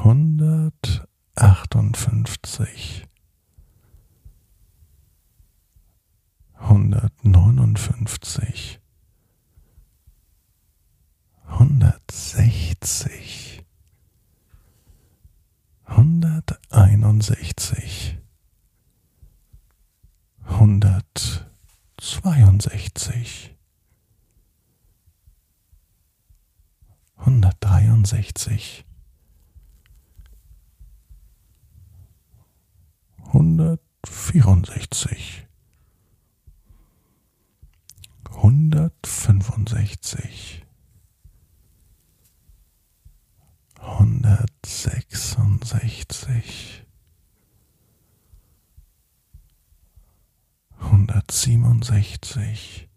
Speaker 1: hundertachtundfünfzig, hundertneunundfünfzig, hundertsechzig, hunderteinundsechzig, hundertzweiundsechzig, hundertdreiundsechzig, hundertvierundsechzig, hundertfünfundsechzig, hundertsechsundsechzig, hundertsiebenundsechzig,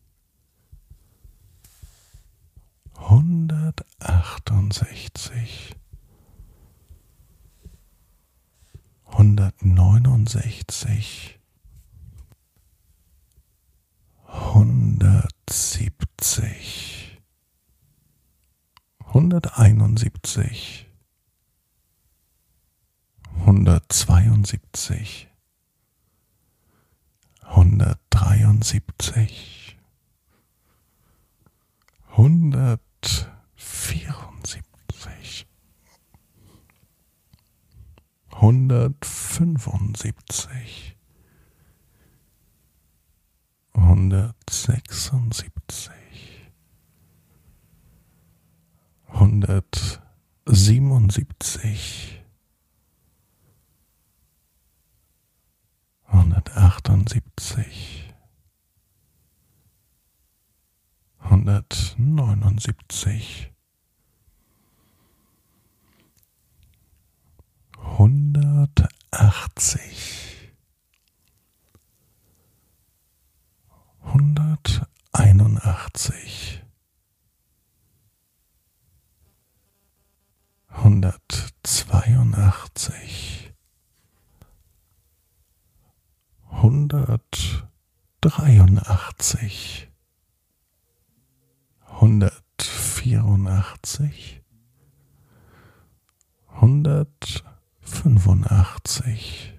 Speaker 1: hundertachtundsechzig, hundertneunundsechzig, hundertsiebzig, hunderteinundsiebzig, hundertzweiundsiebzig, hundertdreiundsiebzig, hundertvierundsiebzig, hundertfünfundsiebzig, hundertsechsundsiebzig, hundertsiebenundsiebzig, hundertachtundsiebzig, hundertneunundsiebzig, hundertachtzig, hunderteinundachtzig, hundertzweiundachtzig, hundertdreiundachtzig, hundertvierundachtzig, hundertfünfundachtzig,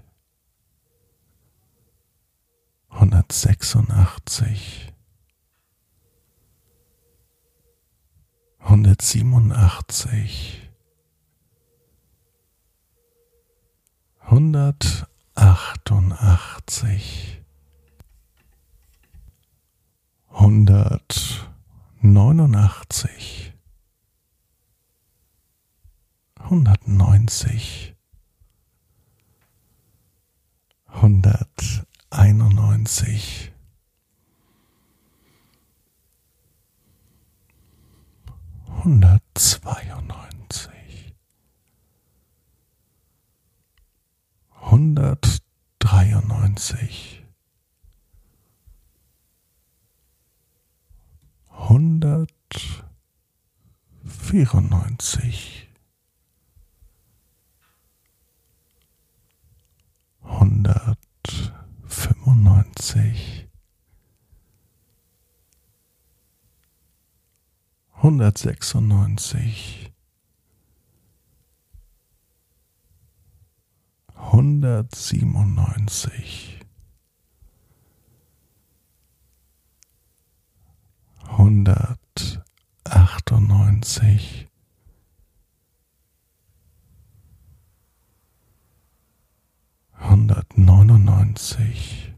Speaker 1: hundertsechsundachtzig, hundertsiebenundachtzig, hundertachtundachtzig, hundertneunundachtzig, hundertneunzig, hunderteinundneunzig, hundertzweiundneunzig, hundertdreiundneunzig, hundertvierundneunzig, hundertfünfundneunzig, hundertsechsundneunzig, hundertsiebenundneunzig, hundertachtundneunzig, hundertneunundneunzig,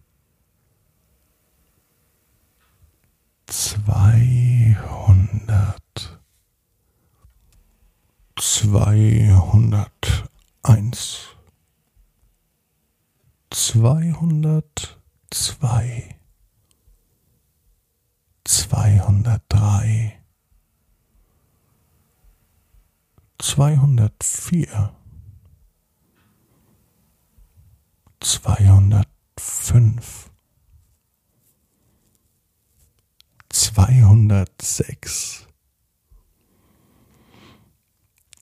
Speaker 1: zweihundert, zweihunderteins, zweihundertzwei, zweihundertdrei, zweihundertvier, zweihundertfünf, zweihundertsechs,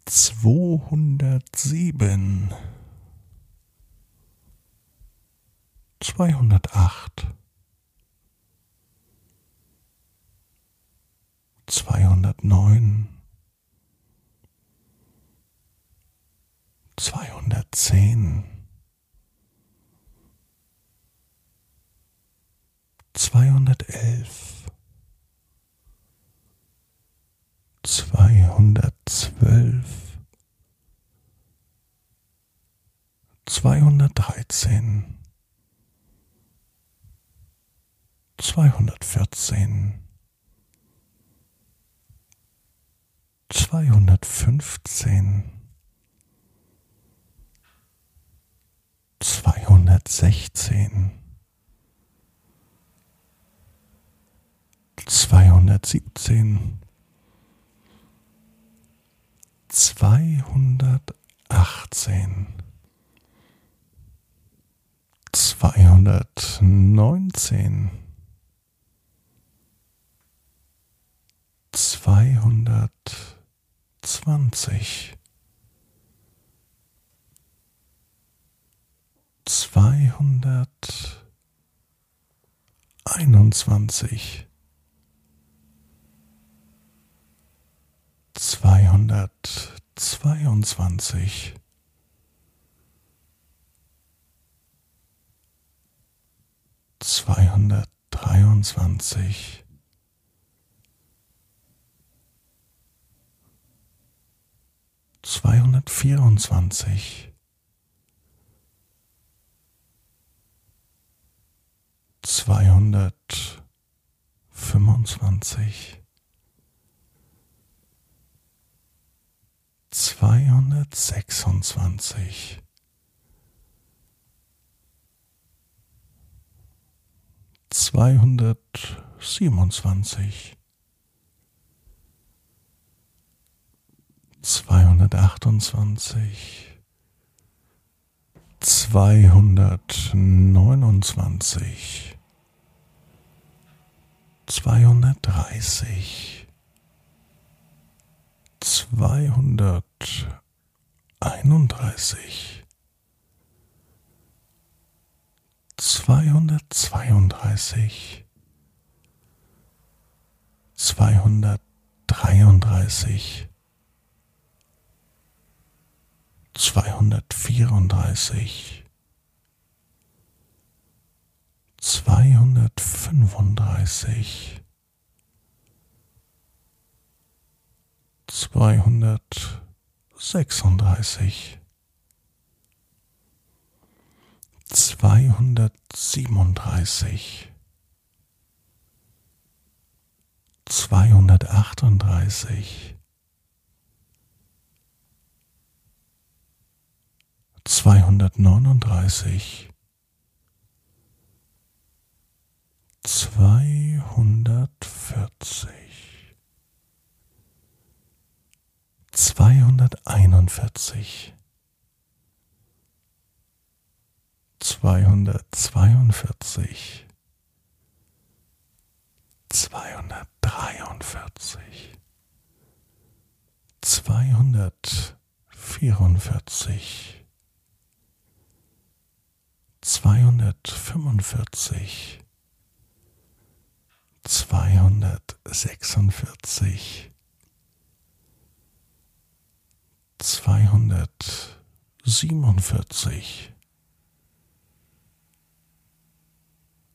Speaker 1: zweihundertsieben, zweihundertacht, zweihundertneun, zweihundertzehn, zweihundertelf, zweihundertzwölf, zweihundertdreizehn, zweihundertvierzehn, zweihundertfünfzehn, zweihundertsechzehn, zweihundertsiebzehn, zweihundertachtzehn, zweihundertneunzehn, zweihundertzwanzig, zweihunderteinundzwanzig, zweihundertzweiundzwanzig, zweihundertdreiundzwanzig, zweihundertvierundzwanzig, zweihundertfünfundzwanzig, zweihundertsechsundzwanzig, zweihundertsiebenundzwanzig, zweihundertachtundzwanzig, zweihundertneunundzwanzig, zweihundertdreißig, zweihunderteinunddreißig, zweihundertzweiunddreißig, zweihundertdreiunddreißig, zweihundertvierunddreißig, zweihundertfünfunddreißig, zweihundertsechsunddreißig, zweihundertsiebenunddreißig, zweihundertachtunddreißig, zweihundertneununddreißig, zweihundertvierzig, zweihunderteinundvierzig, zweihundertzweiundvierzig, zweihundertdreiundvierzig, zweihundertvierundvierzig, zweihundertfünfundvierzig, zweihundertsechsundvierzig, zweihundertsiebenundvierzig,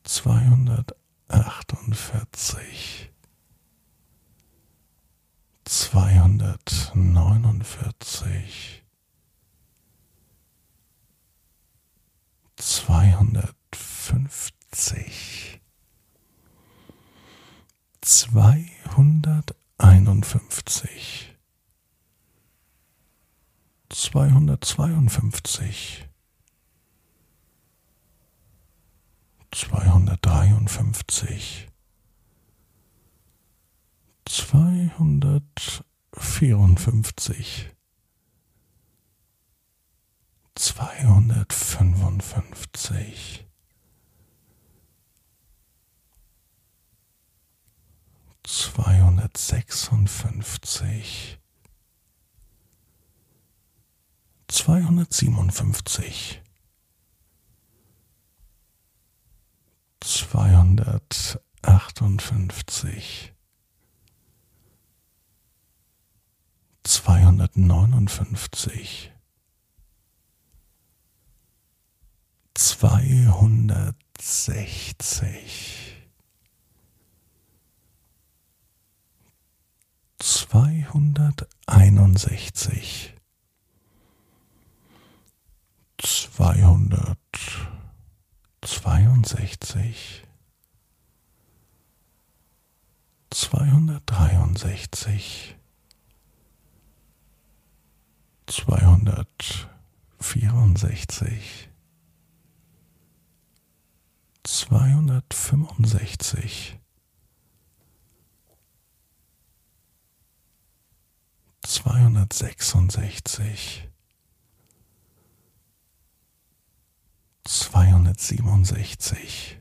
Speaker 1: zweihundertachtundvierzig, zweihundertneunundvierzig, zweihundertfünfzig, zweihunderteinundfünfzig, zweihundertzweiundfünfzig, zweihundertdreiundfünfzig, zweihundertvierundfünfzig, zweihundertfünfundfünfzig, zweihundertsechsundfünfzig, zweihundertsiebenundfünfzig, zweihundertachtundfünfzig, zweihundertneunundfünfzig, zweihundertsechzig, zweihunderteinundsechzig, zweihundertzweiundsechzig, zweihundertdreiundsechzig, zweihundertvierundsechzig, zweihundertfünfundsechzig, zweihundertsechsundsechzig, zweihundertsiebenundsechzig,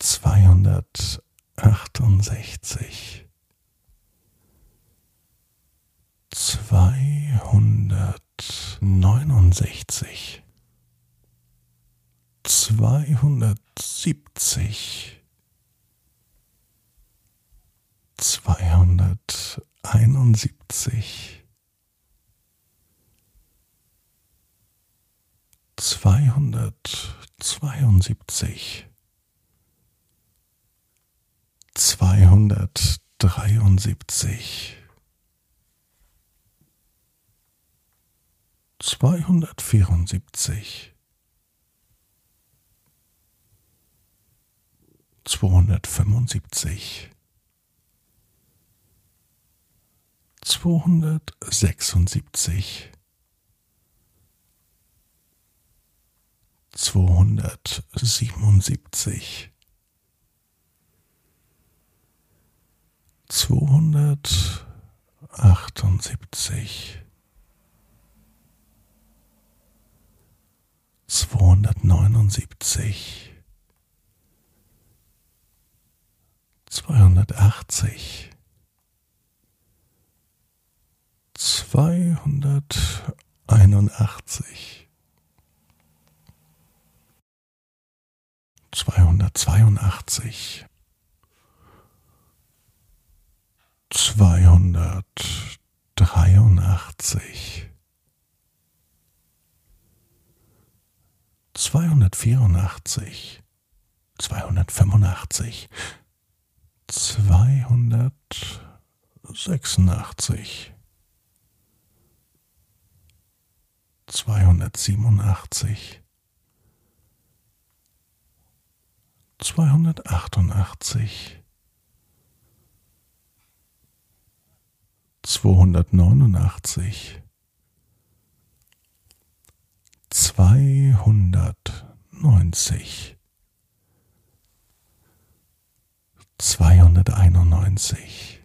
Speaker 1: zweihundertachtundsechzig, zweihundertneunundsechzig, zweihundertsiebzig, zweihunderteinundsiebzig, zweihundertzweiundsiebzig, zweihundertdreiundsiebzig, zweihundertvierundsiebzig, zweihundertfünfundsiebzig, zweihundertsechsundsiebzig, zweihundertsiebenundsiebzig, zweihundertachtundsiebzig, zweihundertneunundsiebzig, zweihundertachtzig, zweihunderteinundachtzig, zweihundertzweiundachtzig, zweihundertdreiundachtzig, zweihundertvierundachtzig, zweihundertfünfundachtzig, zweihundertsechsundachtzig, zweihundertsiebenundachtzig, zweihundertachtundachtzig, zweihundertneunundachtzig, zweihundertneunzig, zweihunderteinundneunzig,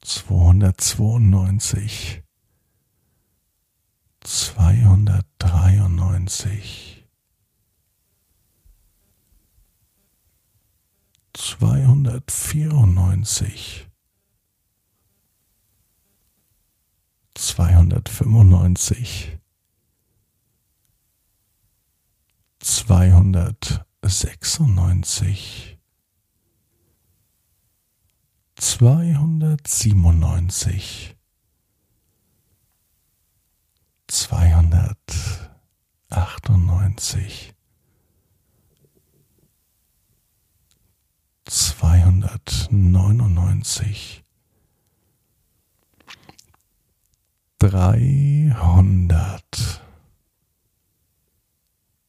Speaker 1: zweihundertzweiundneunzig, zweihundertdreiundneunzig, zweihundertvierundneunzig, zweihundertfünfundneunzig, zweihundertsechsundneunzig, zweihundertsiebenundneunzig, zweihundertachtundneunzig, zweihundertneunundneunzig, dreihundert,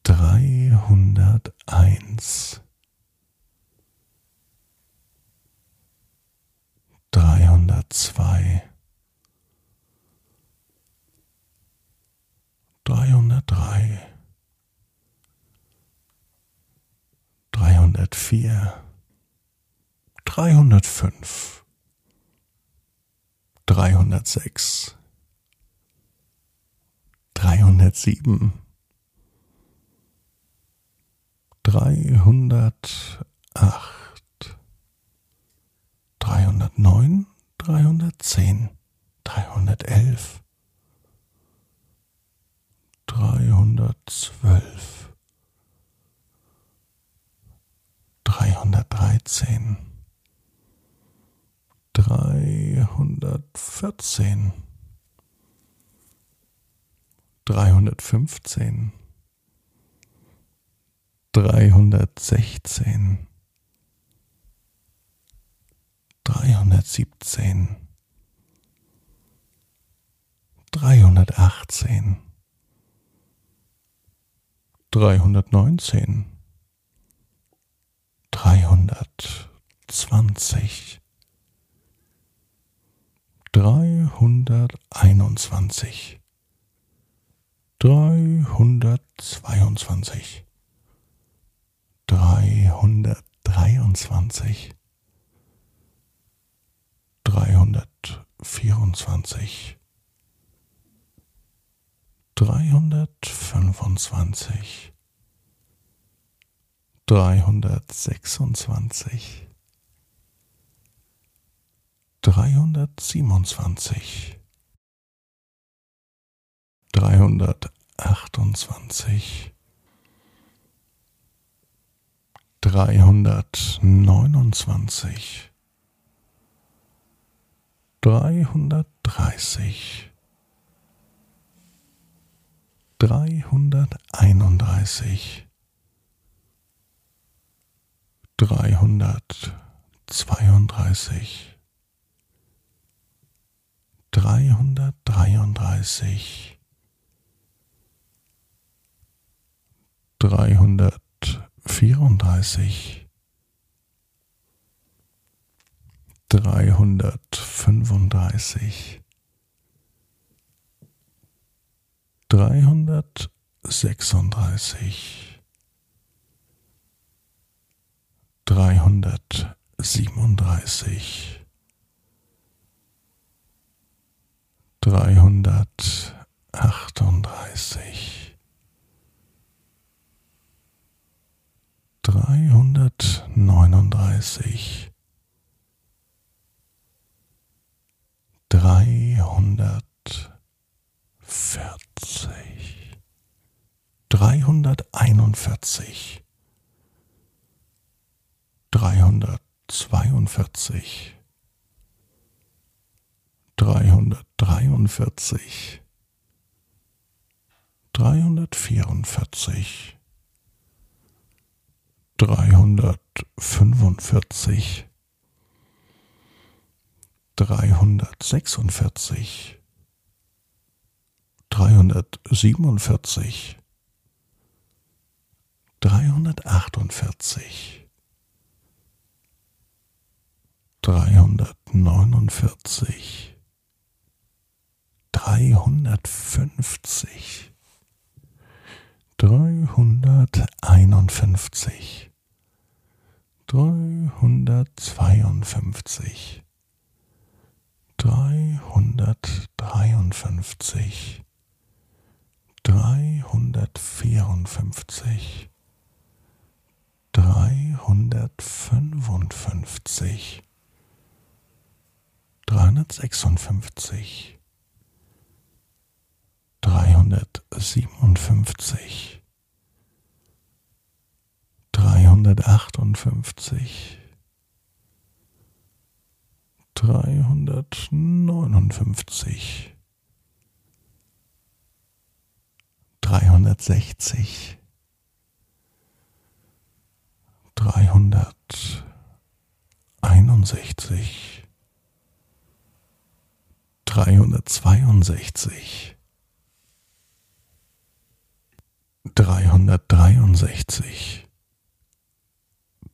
Speaker 1: dreihunderteins, dreihundertzwei, dreihundertdrei, dreihundertvier, dreihundertfünf, dreihundertsechs, dreihundertsieben, dreihundertacht, dreihundertneun, dreihundertzehn, dreihundertelf, dreihundertzwölf, dreihundertdreizehn, dreihundertvierzehn, dreihundertfünfzehn, dreihundertsechzehn, dreihundertsiebzehn, dreihundertachtzehn, dreihundertneunzehn, dreihundertzwanzig, dreihunderteinundzwanzig, dreihundertzweiundzwanzig, dreihundertdreiundzwanzig, dreihundertvierundzwanzig, dreihundertfünfundzwanzig, dreihundertsechsundzwanzig, dreihundertsiebenundzwanzig, dreihundertachtundzwanzig, dreihundertneunundzwanzig, dreihundertdreißig, dreihunderteinunddreißig, dreihundertzweiunddreißig, dreihundertdreiunddreißig, dreihundertvierunddreißig, dreihundertfünfunddreißig, dreihundertsechsunddreißig, dreihundertsiebenunddreißig, dreihundertachtunddreißig, dreihundertneununddreißig, dreihundertvierzig, dreihunderteinundvierzig, dreihundertzweiundvierzig, dreihundertdreiundvierzig, dreihundertvierundvierzig, dreihundertfünfundvierzig, dreihundertsechsundvierzig, dreihundertsiebenundvierzig, dreihundertachtundvierzig, dreihundertneunundvierzig, dreihundertfünfzig, dreihunderteinundfünfzig, dreihundertzweiundfünfzig, dreihundertdreiundfünfzig, dreihundertvierundfünfzig, dreihundertfünfundfünfzig, dreihundertsechsundfünfzig, dreihundertsiebenundfünfzig, dreihundertachtundfünfzig, dreihundertneunundfünfzig, dreihundertsechzig, dreihunderteinundsechzig, dreihundertzweiundsechzig, dreihundertdreiundsechzig,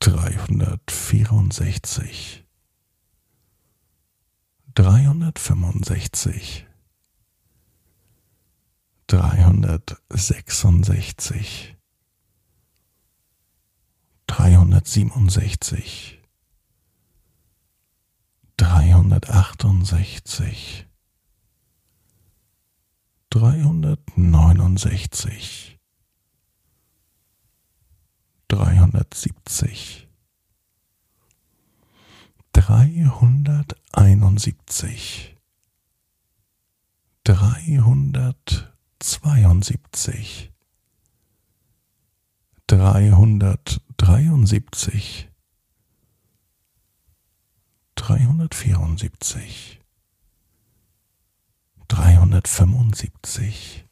Speaker 1: dreihundertvierundsechzig, dreihundertfünfundsechzig, dreihundertsechsundsechzig, dreihundertsiebenundsechzig, dreihundertachtundsechzig, dreihundertneunundsechzig, dreihundertsiebzig, dreihunderteinundsiebzig, dreihundertzweiundsiebzig, dreihundertdreiundsiebzig, dreihundertvierundsiebzig, dreihundertfünfundsiebzig,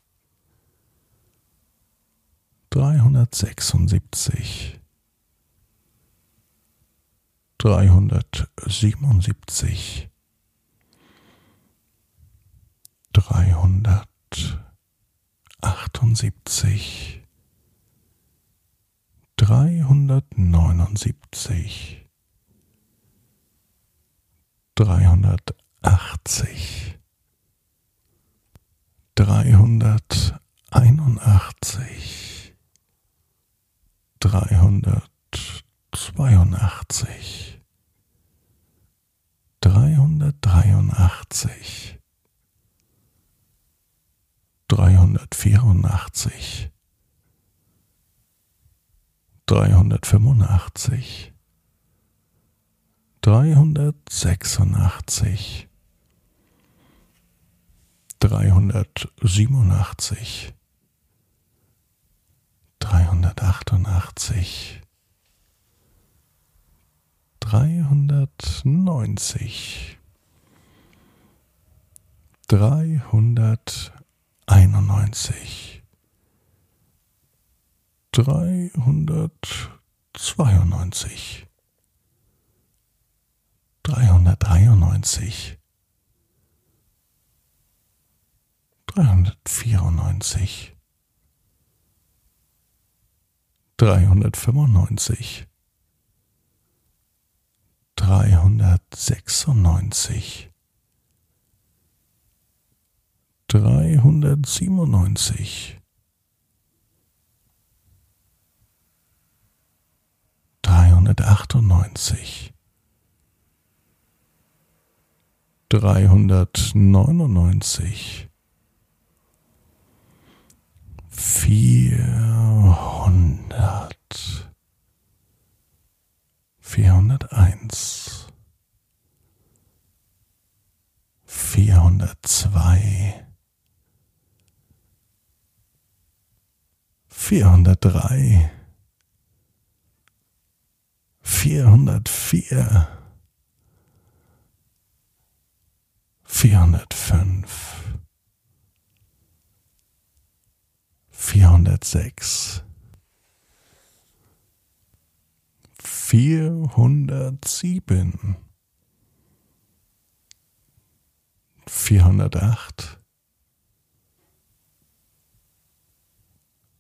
Speaker 1: dreihundertsechsundsiebzig, dreihundertsiebenundsiebzig, dreihundertachtundsiebzig, dreihundertneunundsiebzig, dreihundertachtzig, dreihunderteinundachtzig, dreihundertzweiundachtzig, dreihundertdreiundachtzig, dreihundertvierundachtzig, dreihundertfünfundachtzig, dreihundertsechsundachtzig, dreihundertsiebenundachtzig, dreihundertachtundachtzig, dreihundertneunzig, dreihunderteinundneunzig, dreihundertzweiundneunzig, dreihundertdreiundneunzig, dreihundertvierundneunzig, dreihundertfünfundneunzig, dreihundertsechsundneunzig, dreihundertsiebenundneunzig, dreihundertachtundneunzig, dreihundertneunundneunzig, vierhundert, vierhunderteins, vierhundertzwei, vierhundertdrei, vierhundertvier, vierhundertfünf, vierhundertsechs, vierhundertsieben, vierhundertacht,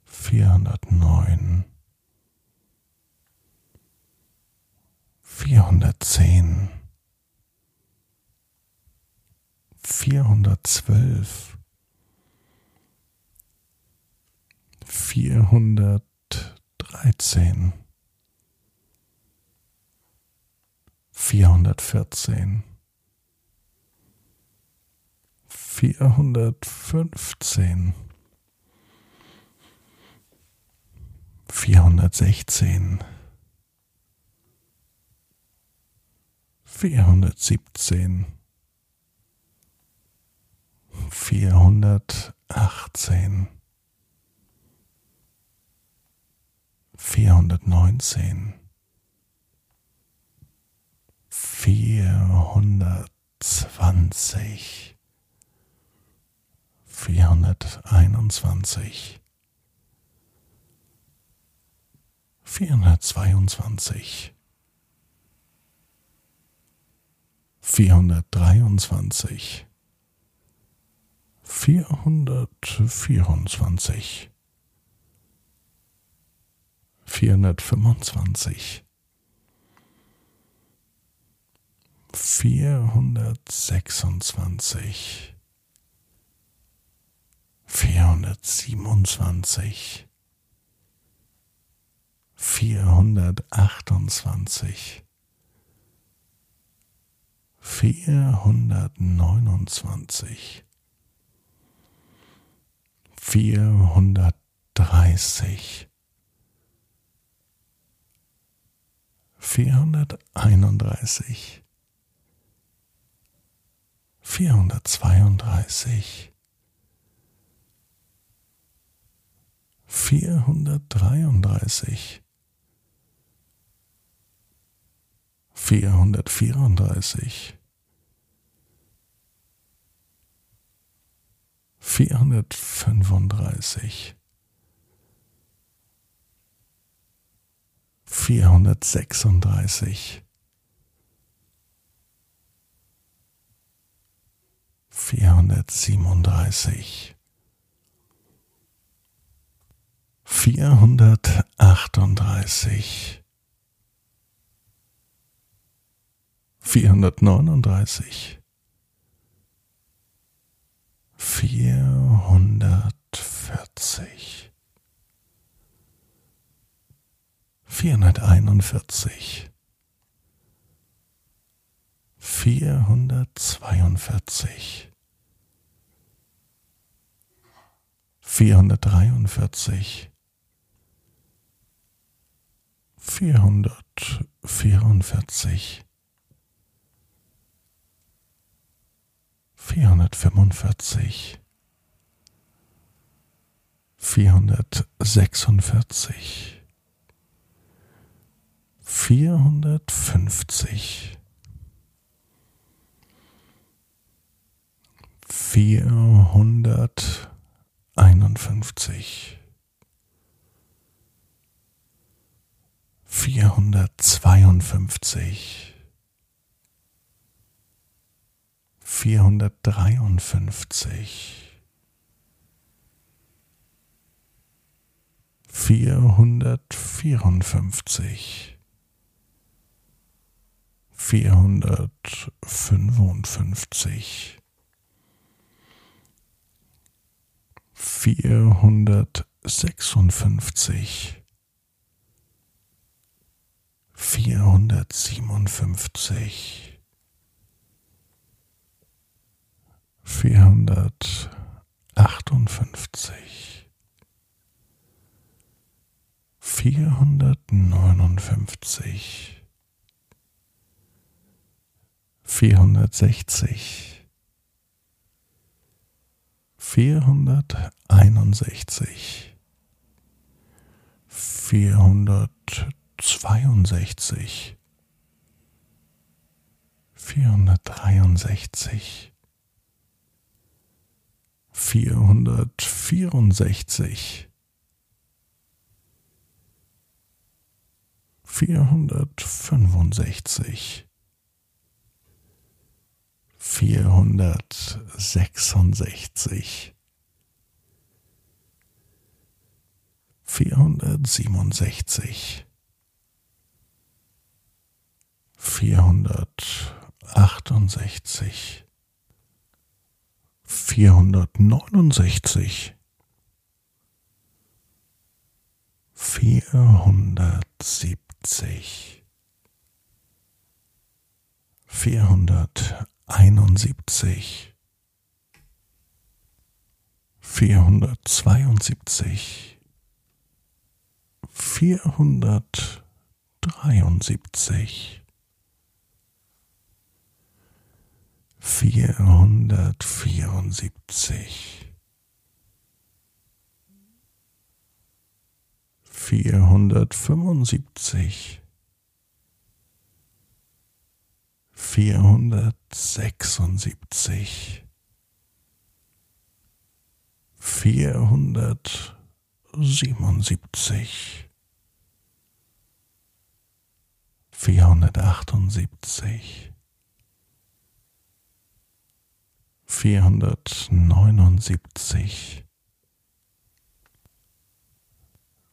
Speaker 1: vierhundertneun, vierhundertzehn, vierhundertzwölf, vierhundertdreizehn, vierhundertvierzehn, vierhundertfünfzehn, vierhundertsechzehn, vierhundertsiebzehn, vierhundertachtzehn, vierhundertneunzehn, vierhundertzwanzig, vierhunderteinundzwanzig, vierhundertzweiundzwanzig, vierhundertdreiundzwanzig, vierhundertvierundzwanzig, vierhundertfünfundzwanzig, vierhundertsechsundzwanzig, vierhundertsiebenundzwanzig, vierhundertachtundzwanzig, vierhundertneunundzwanzig, vierhundertdreißig, vierhunderteinunddreißig, vierhundertzweiunddreißig, vierhundertdreiunddreißig, vierhundertvierunddreißig, vierhundertfünfunddreißig, vierhundertsechsunddreißig, vierhundertsiebenunddreißig, vierhundertachtunddreißig, vierhundertneununddreißig, vierhundertvierzig, vierhunderteinundvierzig, vierhundertzweiundvierzig, vierhundertdreiundvierzig, vierhundertvierundvierzig, vierhundertfünfundvierzig, vierhundertsechsundvierzig, vierhundertfünfzig, vierhunderteinundfünfzig, vierhundertzweiundfünfzig, vierhundertdreiundfünfzig, vierhundertvierundfünfzig, vierhundertfünfundfünfzig, vierhundertsechsundfünfzig, vierhundertsiebenundfünfzig, vierhundertachtundfünfzig, vierhundertneunundfünfzig, vierhundertsechzig, vierhunderteinundsechzig, vierhundertzweiundsechzig, vierhundertdreiundsechzig, vierhundertvierundsechzig, vierhundertfünfundsechzig, vierhundertsechsundsechzig, vierhundertsiebenundsechzig, vierhundertachtundsechzig, vierhundertneunundsechzig, vierhundertsiebzig, vierhunderteinundsiebzig, vierhundertzweiundsiebzig, vierhundertdreiundsiebzig, vierhundertvierundsiebzig, vierhundertfünfundsiebzig, vierhundertsechsundsiebzig, vierhundertsiebenundsiebzig, vierhundertachtundsiebzig, vierhundertneunundsiebzig,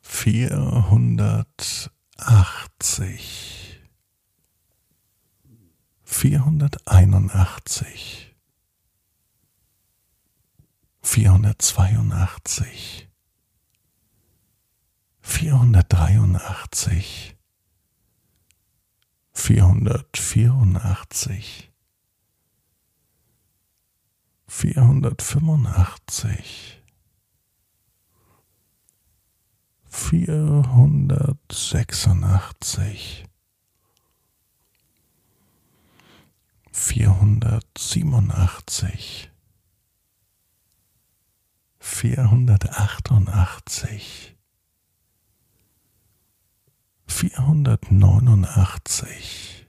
Speaker 1: vierhundertachtzig, vierhunderteinundachtzig, vierhundertzweiundachtzig, vierhundertdreiundachtzig, vierhundertvierundachtzig, vierhundertfünfundachtzig, vierhundertsechsundachtzig, vierhundertsiebenundachtzig, vierhundertachtundachtzig, vierhundertneunundachtzig,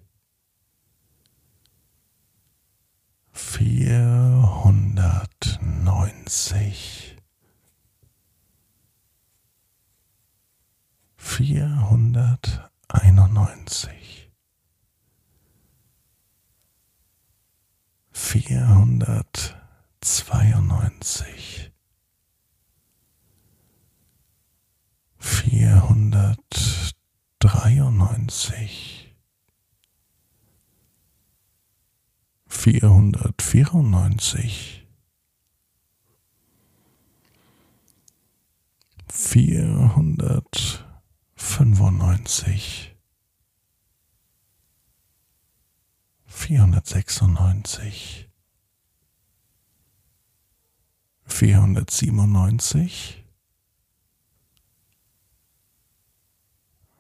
Speaker 1: vierhundertneunzig, einundneunzig, vierhundertzweiundneunzig, vierhundertdreiundneunzig, vierhundertvierundneunzig, vierhundertfünfundneunzig, vierhundertsechsundneunzig, vierhundertsiebenundneunzig,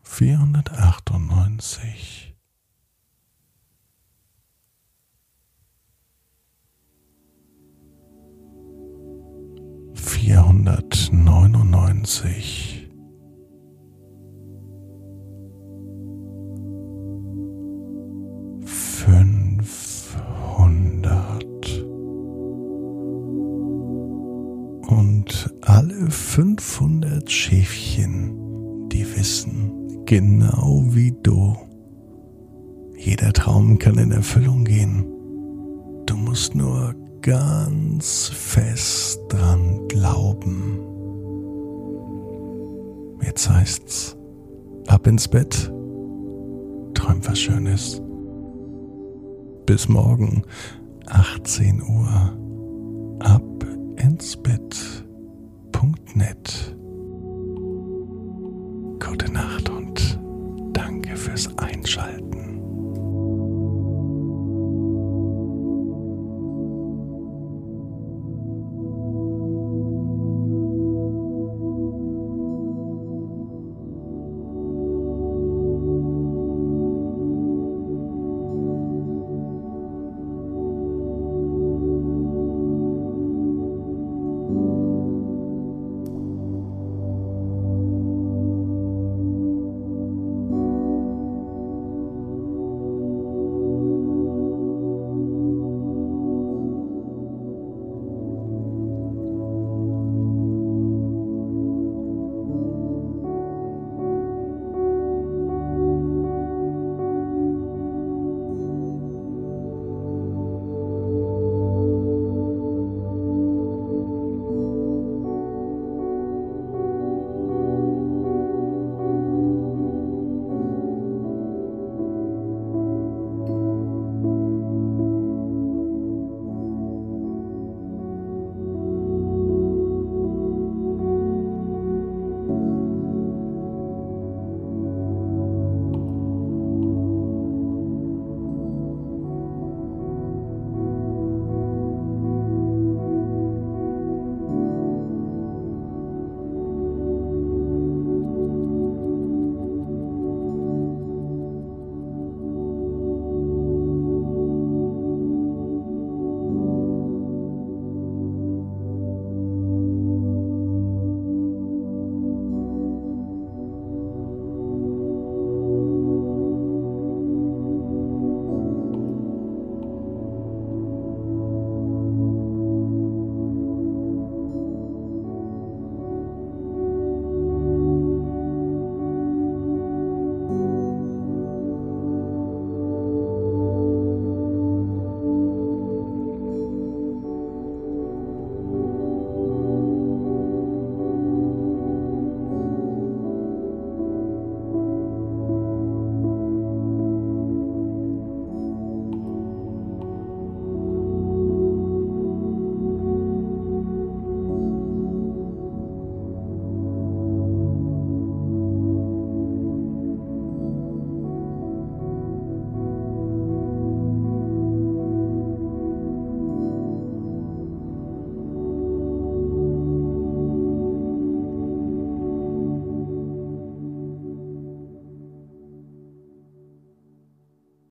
Speaker 1: vierhundertachtundneunzig, vierhundertneunundneunzig, 500 Schäfchen, die wissen, genau wie du. Jeder Traum kann in Erfüllung gehen. Du musst nur ganz fest dran glauben. Jetzt heißt's, ab ins Bett, träum was Schönes. Bis morgen, 18 Uhr, ab ins Bett www.gute-nacht.net. Gute Nacht und danke fürs Einschalten.